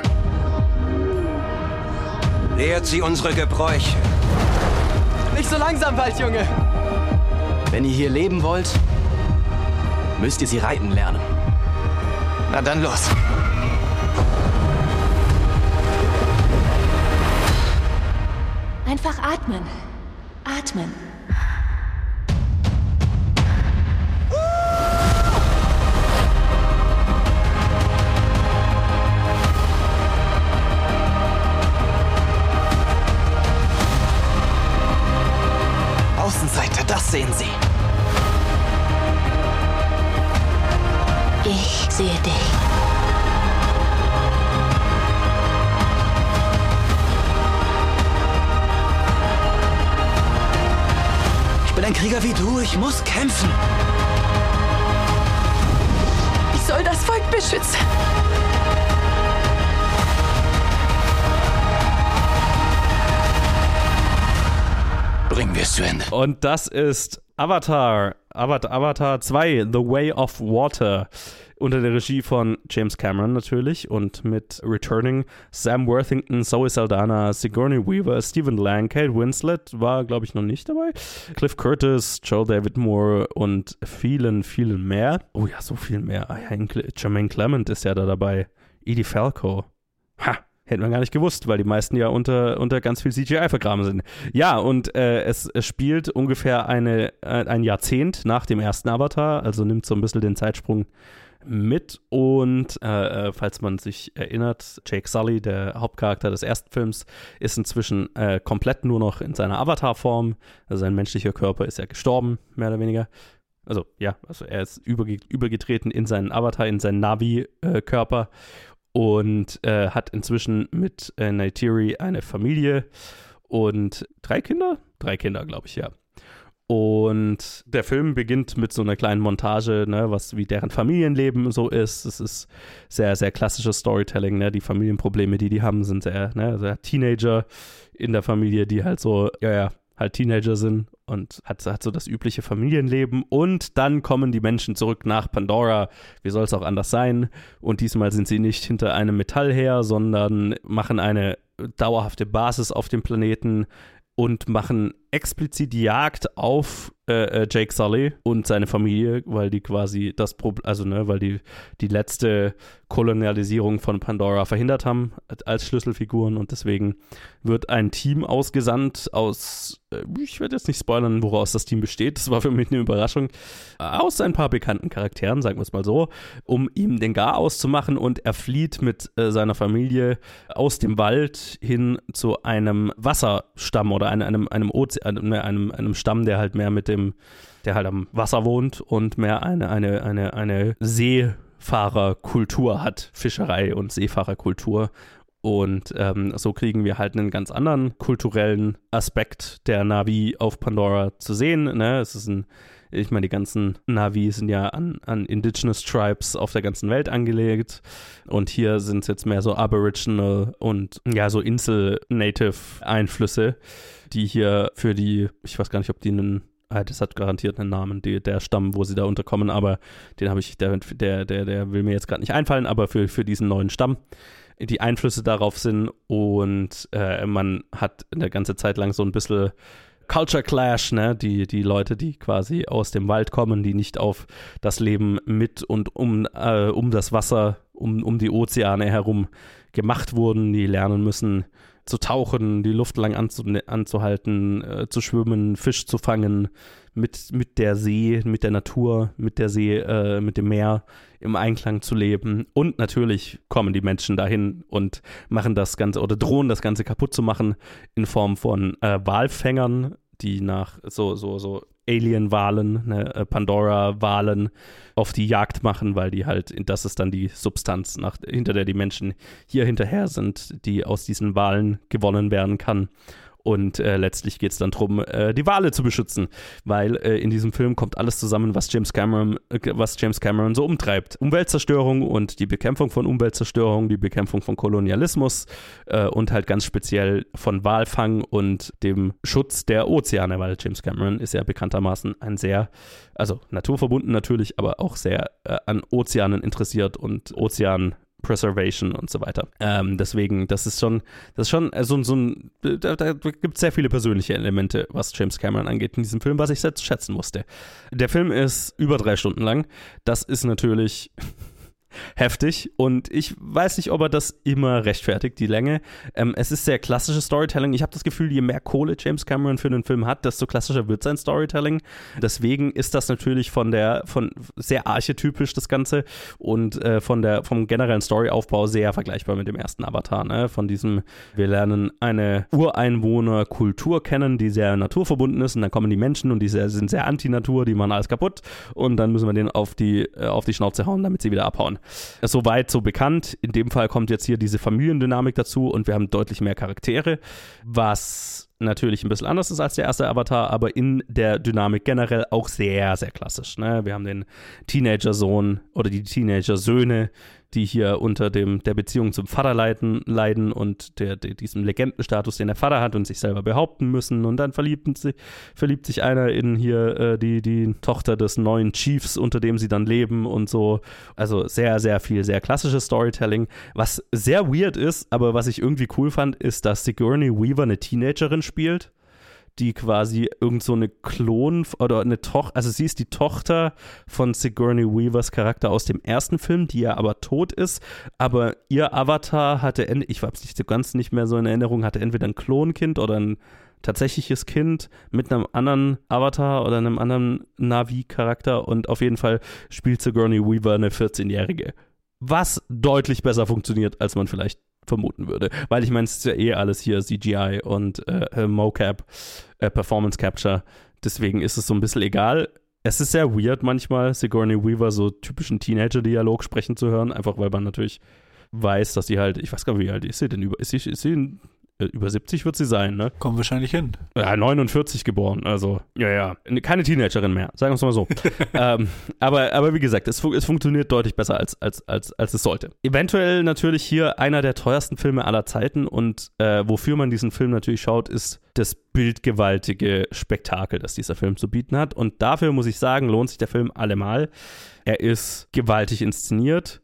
Lehrt sie unsere Gebräuche. Nicht so langsam, Waldjunge! Wenn ihr hier leben wollt, müsst ihr sie reiten lernen. Na dann los. Einfach atmen. Atmen. Das sehen Sie. Ich sehe dich. Ich bin ein Krieger wie du, ich muss kämpfen. Ich soll das Volk beschützen. Bringen wir es zu Ende. Und das ist Avatar, Avatar, Avatar 2, The Way of Water. Unter der Regie von James Cameron natürlich und mit Returning Sam Worthington, Zoe Saldana, Sigourney Weaver, Stephen Lang, Kate Winslet war, glaube ich, noch nicht dabei. Cliff Curtis, Joel David Moore und vielen, vielen mehr. Oh ja, so viel mehr. Ah, Jermaine Clement ist ja da dabei. Edie Falco. Ha, Hätten wir gar nicht gewusst, weil die meisten ja unter, unter ganz viel CGI vergraben sind. Ja, und äh, es, es spielt ungefähr eine, äh, ein Jahrzehnt nach dem ersten Avatar, also nimmt so ein bisschen den Zeitsprung mit. Und äh, äh, falls man sich erinnert, Jake Sully, der Hauptcharakter des ersten Films, ist inzwischen äh, komplett nur noch in seiner Avatar-Form. Also sein menschlicher Körper ist ja gestorben, mehr oder weniger. Also ja, also er ist überge übergetreten in seinen Avatar, in seinen Navi-Körper und äh, hat inzwischen mit äh, Neytiri eine Familie und drei Kinder? Drei Kinder, glaube ich, ja. Und der Film beginnt mit so einer kleinen Montage, ne, was wie deren Familienleben so ist. Es ist sehr, sehr klassisches Storytelling, ne? Die Familienprobleme, die die haben, sind sehr, ne, also Teenager in der Familie, die halt so, ja, ja, halt Teenager sind und hat, hat so das übliche Familienleben. Und dann kommen die Menschen zurück nach Pandora. Wie soll es auch anders sein? Und diesmal sind sie nicht hinter einem Metall her, sondern machen eine dauerhafte Basis auf dem Planeten und machen explizit Jagd auf äh, äh, Jake Sully und seine Familie, weil die quasi das Problem, also ne, weil die die letzte Kolonialisierung von Pandora verhindert haben als Schlüsselfiguren. Und deswegen wird ein Team ausgesandt aus, äh, ich werde jetzt nicht spoilern, woraus das Team besteht, das war für mich eine Überraschung, aus ein paar bekannten Charakteren, sagen wir es mal so, um ihm den Gar auszumachen. Und er flieht mit äh, seiner Familie aus dem Wald hin zu einem Wasserstamm oder einem, einem, einem Ozean, einem, einem, einem Stamm, der halt mehr mit dem, der halt am Wasser wohnt und mehr eine, eine, eine, eine Seefahrerkultur hat, Fischerei und Seefahrerkultur. Und ähm, so kriegen wir halt einen ganz anderen kulturellen Aspekt der Navi auf Pandora zu sehen. Ne? Es ist ein ich meine, die ganzen Navi sind ja an, an Indigenous Tribes auf der ganzen Welt angelegt. Und hier sind es jetzt mehr so Aboriginal und ja, so Insel-Native-Einflüsse, die hier für die, ich weiß gar nicht, ob die einen das hat garantiert einen Namen, die, der Stamm, wo sie da unterkommen, aber den habe ich, der, der, der, der will mir jetzt gerade nicht einfallen, aber für, für diesen neuen Stamm die Einflüsse darauf sind und äh, man hat eine ganze Zeit lang so ein bisschen Culture Clash, ne? Die, die Leute, die quasi aus dem Wald kommen, die nicht auf das Leben mit und um, äh, um das Wasser, um, um die Ozeane herum gemacht wurden, die lernen müssen zu tauchen, die Luft lang anzu, anzuhalten, äh, zu schwimmen, Fisch zu fangen, mit, mit der See, mit der Natur, mit der See, äh, mit dem Meer im Einklang zu leben. Und natürlich kommen die Menschen dahin und machen das Ganze oder drohen das Ganze kaputt zu machen in Form von äh, Walfängern, die nach so, so, so Alien-Wahlen, ne, äh, Pandora-Wahlen auf die Jagd machen, weil die halt, das ist dann die Substanz, nach, hinter der die Menschen hier hinterher sind, die aus diesen Wahlen gewonnen werden kann. Und äh, letztlich geht es dann darum, äh, die Wale zu beschützen, weil äh, in diesem Film kommt alles zusammen, was James Cameron, äh, was James Cameron so umtreibt. Umweltzerstörung und die Bekämpfung von Umweltzerstörung, die Bekämpfung von Kolonialismus äh, und halt ganz speziell von Walfang und dem Schutz der Ozeane, weil James Cameron ist ja bekanntermaßen ein sehr, also naturverbunden natürlich, aber auch sehr äh, an Ozeanen interessiert und Ozean Preservation und so weiter. Ähm, deswegen, das ist schon, das ist schon äh, so, so ein, da, da gibt es sehr viele persönliche Elemente, was James Cameron angeht in diesem Film, was ich sehr schätzen musste. Der Film ist über drei Stunden lang. Das ist natürlich heftig und ich weiß nicht, ob er das immer rechtfertigt, die Länge. Ähm, es ist sehr klassisches Storytelling. Ich habe das Gefühl, je mehr Kohle James Cameron für einen Film hat, desto klassischer wird sein Storytelling. Deswegen ist das natürlich von der, von sehr archetypisch das Ganze und äh, von der, vom generellen Storyaufbau sehr vergleichbar mit dem ersten Avatar. Ne? Von diesem, wir lernen eine Ureinwohnerkultur kennen, die sehr naturverbunden ist und dann kommen die Menschen und die sehr, sind sehr anti-Natur, die machen alles kaputt und dann müssen wir denen auf die, äh, auf die Schnauze hauen, damit sie wieder abhauen. Soweit so bekannt. In dem Fall kommt jetzt hier diese Familiendynamik dazu und wir haben deutlich mehr Charaktere, was natürlich ein bisschen anders ist als der erste Avatar, aber in der Dynamik generell auch sehr, sehr klassisch. Ne? Wir haben den Teenager-Sohn oder die Teenager-Söhne, die hier unter dem, der Beziehung zum Vater leiden, leiden und der, der, diesem Legendenstatus, den der Vater hat und sich selber behaupten müssen. Und dann verliebt, verliebt sich einer in hier äh, die, die Tochter des neuen Chiefs, unter dem sie dann leben und so. Also sehr, sehr viel, sehr klassisches Storytelling. Was sehr weird ist, aber was ich irgendwie cool fand, ist, dass Sigourney Weaver eine Teenagerin spielt die quasi irgend so eine Klon oder eine Tochter, also sie ist die Tochter von Sigourney Weavers Charakter aus dem ersten Film, die ja aber tot ist, aber ihr Avatar hatte, ich weiß nicht so ganz nicht mehr so in Erinnerung, hatte entweder ein Klonkind oder ein tatsächliches Kind mit einem anderen Avatar oder einem anderen Navi-Charakter und auf jeden Fall spielt Sigourney Weaver eine 14-Jährige. Was deutlich besser funktioniert, als man vielleicht vermuten würde. Weil ich meine, es ist ja eh alles hier CGI und äh, äh, Mocap, äh, Performance Capture. Deswegen ist es so ein bisschen egal. Es ist sehr weird manchmal, Sigourney Weaver so typischen Teenager-Dialog sprechen zu hören, einfach weil man natürlich weiß, dass sie halt, ich weiß gar nicht, wie alt ist sie denn über, ist sie, ist sie über 70 wird sie sein, ne? Kommen wahrscheinlich hin. Ja, 49 geboren, also, ja, ja. Keine Teenagerin mehr, sagen wir es mal so. ähm, aber, aber wie gesagt, es, es funktioniert deutlich besser, als, als, als, als es sollte. Eventuell natürlich hier einer der teuersten Filme aller Zeiten und äh, wofür man diesen Film natürlich schaut, ist das bildgewaltige Spektakel, das dieser Film zu bieten hat. Und dafür muss ich sagen, lohnt sich der Film allemal. Er ist gewaltig inszeniert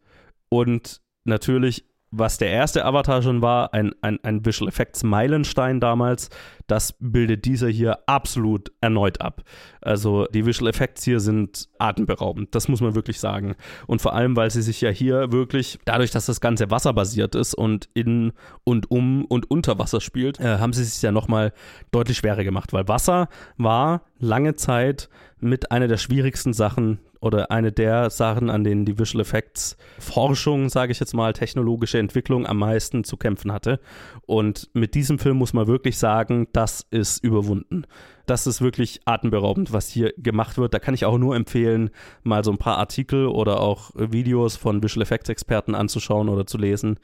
und natürlich was der erste Avatar schon war, ein, ein, ein Visual Effects Meilenstein damals, das bildet dieser hier absolut erneut ab. Also die Visual Effects hier sind atemberaubend, das muss man wirklich sagen. Und vor allem, weil sie sich ja hier wirklich, dadurch, dass das Ganze wasserbasiert ist und in und um und unter Wasser spielt, äh, haben sie sich ja nochmal deutlich schwerer gemacht, weil Wasser war lange Zeit mit einer der schwierigsten Sachen oder eine der Sachen, an denen die Visual Effects Forschung, sage ich jetzt mal, technologische Entwicklung am meisten zu kämpfen hatte. Und mit diesem Film muss man wirklich sagen, das ist überwunden. Das ist wirklich atemberaubend, was hier gemacht wird. Da kann ich auch nur empfehlen, mal so ein paar Artikel oder auch Videos von Visual Effects Experten anzuschauen oder zu lesen,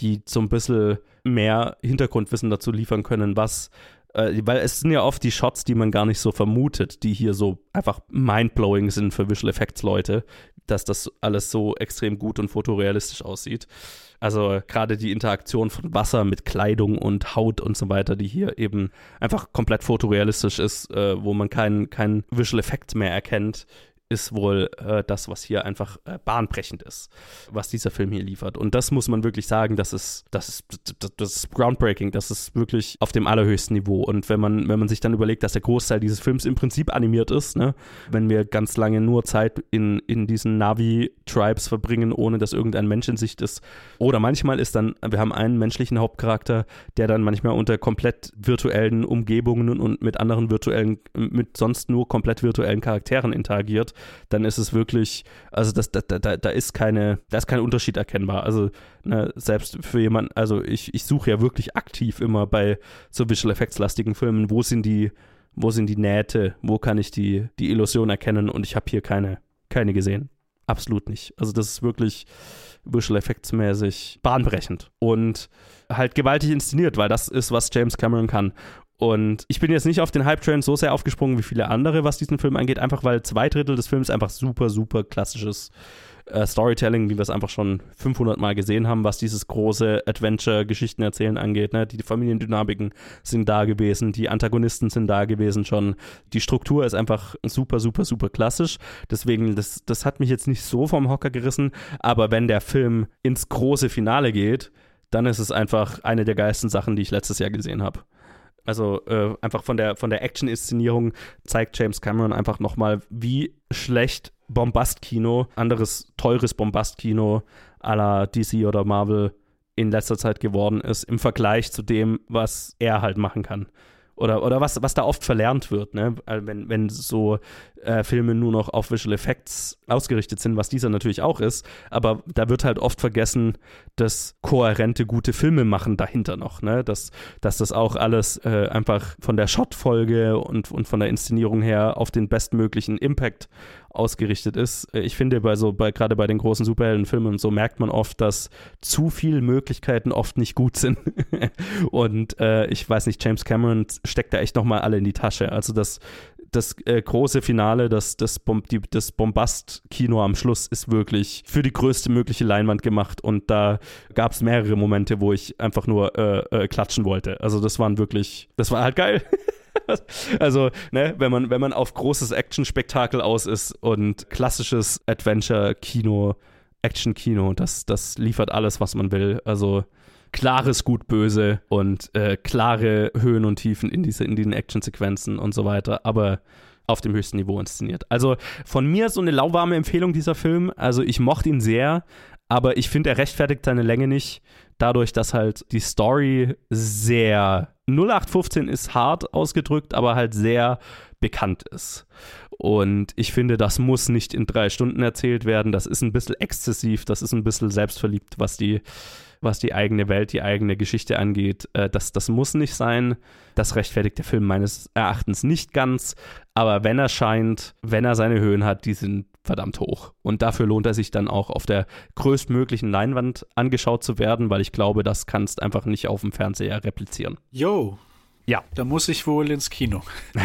die so ein bisschen mehr Hintergrundwissen dazu liefern können, was äh, weil es sind ja oft die Shots, die man gar nicht so vermutet, die hier so einfach mindblowing sind für Visual Effects Leute, dass das alles so extrem gut und fotorealistisch aussieht. Also gerade die Interaktion von Wasser mit Kleidung und Haut und so weiter, die hier eben einfach komplett fotorealistisch ist, äh, wo man keinen kein Visual Effekt mehr erkennt, ist wohl äh, das, was hier einfach äh, bahnbrechend ist, was dieser Film hier liefert. Und das muss man wirklich sagen, das ist, das ist, das, das ist groundbreaking, das ist wirklich auf dem allerhöchsten Niveau. Und wenn man, wenn man sich dann überlegt, dass der Großteil dieses Films im Prinzip animiert ist, ne, wenn wir ganz lange nur Zeit in, in diesen Navi-Tribes verbringen, ohne dass irgendein Mensch in Sicht ist. Oder manchmal ist dann, wir haben einen menschlichen Hauptcharakter, der dann manchmal unter komplett virtuellen Umgebungen und mit anderen virtuellen, mit sonst nur komplett virtuellen Charakteren interagiert dann ist es wirklich, also das, da, da, da ist keine, da ist kein Unterschied erkennbar. Also ne, selbst für jemanden, also ich, ich suche ja wirklich aktiv immer bei so Visual Effects lastigen Filmen, wo sind die, wo sind die Nähte, wo kann ich die, die Illusion erkennen und ich habe hier keine, keine gesehen. Absolut nicht. Also das ist wirklich Visual Effects mäßig bahnbrechend und halt gewaltig inszeniert, weil das ist, was James Cameron kann. Und ich bin jetzt nicht auf den Hype-Train so sehr aufgesprungen wie viele andere, was diesen Film angeht, einfach weil zwei Drittel des Films einfach super, super klassisches äh, Storytelling, wie wir es einfach schon 500 Mal gesehen haben, was dieses große Adventure-Geschichten erzählen angeht. Ne? Die Familiendynamiken sind da gewesen, die Antagonisten sind da gewesen schon. Die Struktur ist einfach super, super, super klassisch. Deswegen, das, das hat mich jetzt nicht so vom Hocker gerissen. Aber wenn der Film ins große Finale geht, dann ist es einfach eine der geilsten Sachen, die ich letztes Jahr gesehen habe. Also äh, einfach von der, von der Action-Inszenierung zeigt James Cameron einfach nochmal, wie schlecht Bombastkino, anderes teures Bombastkino à la DC oder Marvel in letzter Zeit geworden ist, im Vergleich zu dem, was er halt machen kann oder, oder was, was da oft verlernt wird, ne? wenn, wenn so äh, Filme nur noch auf Visual Effects ausgerichtet sind, was dieser natürlich auch ist, aber da wird halt oft vergessen, dass kohärente, gute Filme machen dahinter noch, ne? dass, dass das auch alles äh, einfach von der Shotfolge und, und von der Inszenierung her auf den bestmöglichen Impact ausgerichtet ist. Äh, ich finde, bei so, bei, gerade bei den großen Superheldenfilmen und so merkt man oft, dass zu viele Möglichkeiten oft nicht gut sind. und äh, ich weiß nicht, James Cameron steckt da echt nochmal alle in die Tasche. Also das, das äh, große Finale, das, das, Bom das Bombast-Kino am Schluss ist wirklich für die größte mögliche Leinwand gemacht und da gab es mehrere Momente, wo ich einfach nur äh, äh, klatschen wollte. Also das waren wirklich, das war halt geil. also, ne, wenn man, wenn man auf großes Action-Spektakel aus ist und klassisches Adventure-Kino, Action-Kino, das, das liefert alles, was man will. Also klares Gut-Böse und äh, klare Höhen und Tiefen in, diese, in diesen Action-Sequenzen und so weiter, aber auf dem höchsten Niveau inszeniert. Also von mir so eine lauwarme Empfehlung dieser Film. Also ich mochte ihn sehr, aber ich finde, er rechtfertigt seine Länge nicht, dadurch, dass halt die Story sehr 0815 ist hart ausgedrückt, aber halt sehr bekannt ist. Und ich finde, das muss nicht in drei Stunden erzählt werden. Das ist ein bisschen exzessiv, das ist ein bisschen selbstverliebt, was die was die eigene Welt, die eigene Geschichte angeht. Äh, das, das muss nicht sein. Das rechtfertigt der Film meines Erachtens nicht ganz. Aber wenn er scheint, wenn er seine Höhen hat, die sind verdammt hoch. Und dafür lohnt er sich dann auch auf der größtmöglichen Leinwand angeschaut zu werden, weil ich glaube, das kannst einfach nicht auf dem Fernseher replizieren. Yo, ja. Da muss ich wohl ins Kino.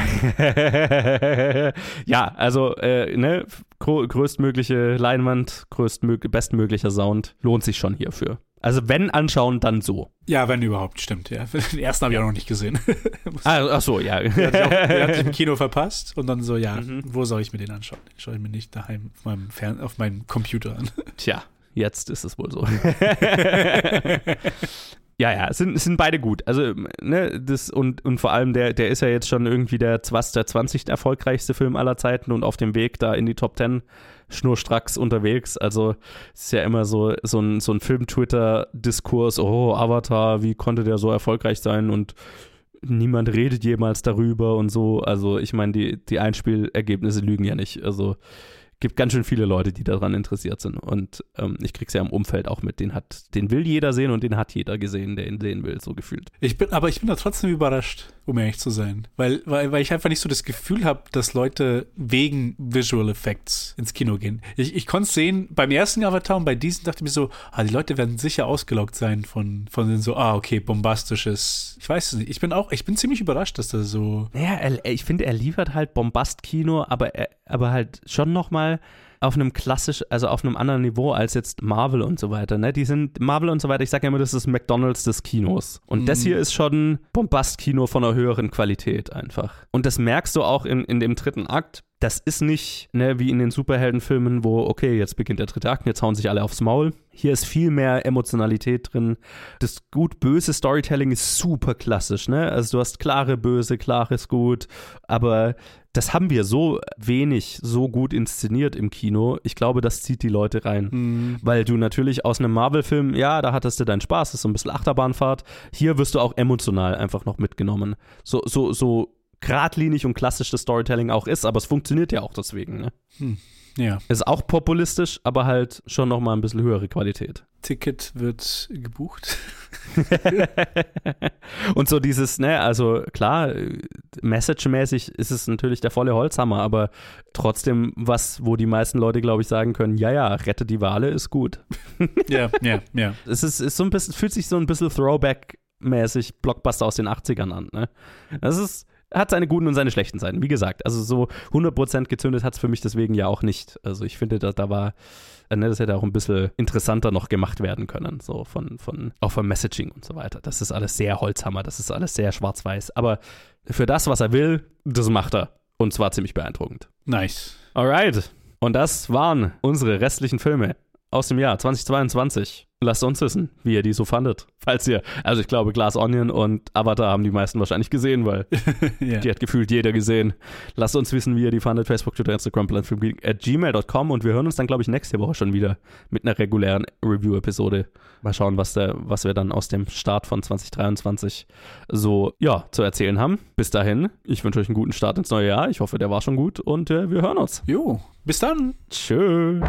ja, also äh, ne, größtmögliche Leinwand, größtmög bestmöglicher Sound lohnt sich schon hierfür. Also wenn anschauen, dann so. Ja, wenn überhaupt, stimmt, ja. Den ersten habe ich auch noch nicht gesehen. ah, ach so, ja. Den hatte ich, im Kino verpasst und dann so, ja, mhm. wo soll ich mir den anschauen? Den schaue ich mir nicht daheim auf meinem, Fern auf meinem Computer an. Tja, jetzt ist es wohl so. Ja, ja, es sind, es sind beide gut. Also, ne, das und, und vor allem, der, der ist ja jetzt schon irgendwie der, der 20. erfolgreichste Film aller Zeiten und auf dem Weg da in die Top 10 schnurstracks unterwegs. Also, es ist ja immer so, so ein, so ein Film-Twitter-Diskurs, oh, Avatar, wie konnte der so erfolgreich sein? Und niemand redet jemals darüber und so. Also ich meine, die, die Einspielergebnisse lügen ja nicht. Also gibt ganz schön viele Leute, die daran interessiert sind. Und ähm, ich krieg's ja im Umfeld auch mit. Den hat, den will jeder sehen und den hat jeder gesehen, der ihn sehen will, so gefühlt. Ich bin, aber ich bin da trotzdem überrascht, um ehrlich zu sein. Weil, weil, weil ich einfach nicht so das Gefühl habe, dass Leute wegen Visual Effects ins Kino gehen. Ich, ich konnte es sehen beim ersten Avatar und bei diesem dachte ich mir so, ah, die Leute werden sicher ausgelockt sein von, von den so, ah, okay, bombastisches. Ich weiß es nicht. Ich bin auch, ich bin ziemlich überrascht, dass das so. Ja, er, ich finde, er liefert halt Bombast-Kino, aber, er, aber halt schon nochmal auf einem klassisch, also auf einem anderen Niveau als jetzt Marvel und so weiter. Ne? Die sind, Marvel und so weiter, ich sage ja immer, das ist McDonalds des Kinos. Und mhm. das hier ist schon Bombast-Kino von einer höheren Qualität einfach. Und das merkst du auch in, in dem dritten Akt. Das ist nicht ne, wie in den Superheldenfilmen, wo, okay, jetzt beginnt der dritte Akt, jetzt hauen sich alle aufs Maul. Hier ist viel mehr Emotionalität drin. Das gut-böse Storytelling ist super klassisch, ne? Also du hast klare Böse, klares Gut, aber das haben wir so wenig, so gut inszeniert im Kino. Ich glaube, das zieht die Leute rein. Mhm. Weil du natürlich aus einem Marvel-Film, ja, da hattest du deinen Spaß, das ist so ein bisschen Achterbahnfahrt. Hier wirst du auch emotional einfach noch mitgenommen. So, so, so geradlinig und klassisch das Storytelling auch ist, aber es funktioniert ja auch deswegen. Ne? Hm. Ja. Ist auch populistisch, aber halt schon nochmal ein bisschen höhere Qualität. Ticket wird gebucht. und so dieses, ne, also klar, messagemäßig ist es natürlich der volle Holzhammer, aber trotzdem was, wo die meisten Leute, glaube ich, sagen können, ja, ja, rette die Wale ist gut. Ja, ja, ja. Es ist, ist so ein bisschen, fühlt sich so ein bisschen Throwback-mäßig Blockbuster aus den 80ern an, ne? Das ist, hat seine guten und seine schlechten Seiten. Wie gesagt, also so 100% gezündet hat es für mich deswegen ja auch nicht. Also ich finde, da, da war, äh, ne, das hätte auch ein bisschen interessanter noch gemacht werden können. So von, von, auch vom Messaging und so weiter. Das ist alles sehr Holzhammer, das ist alles sehr schwarz-weiß. Aber für das, was er will, das macht er. Und zwar ziemlich beeindruckend. Nice. Alright. Und das waren unsere restlichen Filme aus dem Jahr 2022. Lasst uns wissen, wie ihr die so fandet. Falls ihr, also ich glaube, Glass Onion und Avatar haben die meisten wahrscheinlich gesehen, weil yeah. die hat gefühlt jeder gesehen. Lasst uns wissen, wie ihr die fandet. Facebook, Twitter, Instagram, at gmail.com und wir hören uns dann, glaube ich, nächste Woche schon wieder mit einer regulären Review-Episode. Mal schauen, was, der, was wir dann aus dem Start von 2023 so, ja, zu erzählen haben. Bis dahin, ich wünsche euch einen guten Start ins neue Jahr. Ich hoffe, der war schon gut und äh, wir hören uns. Jo, bis dann. Tschüss.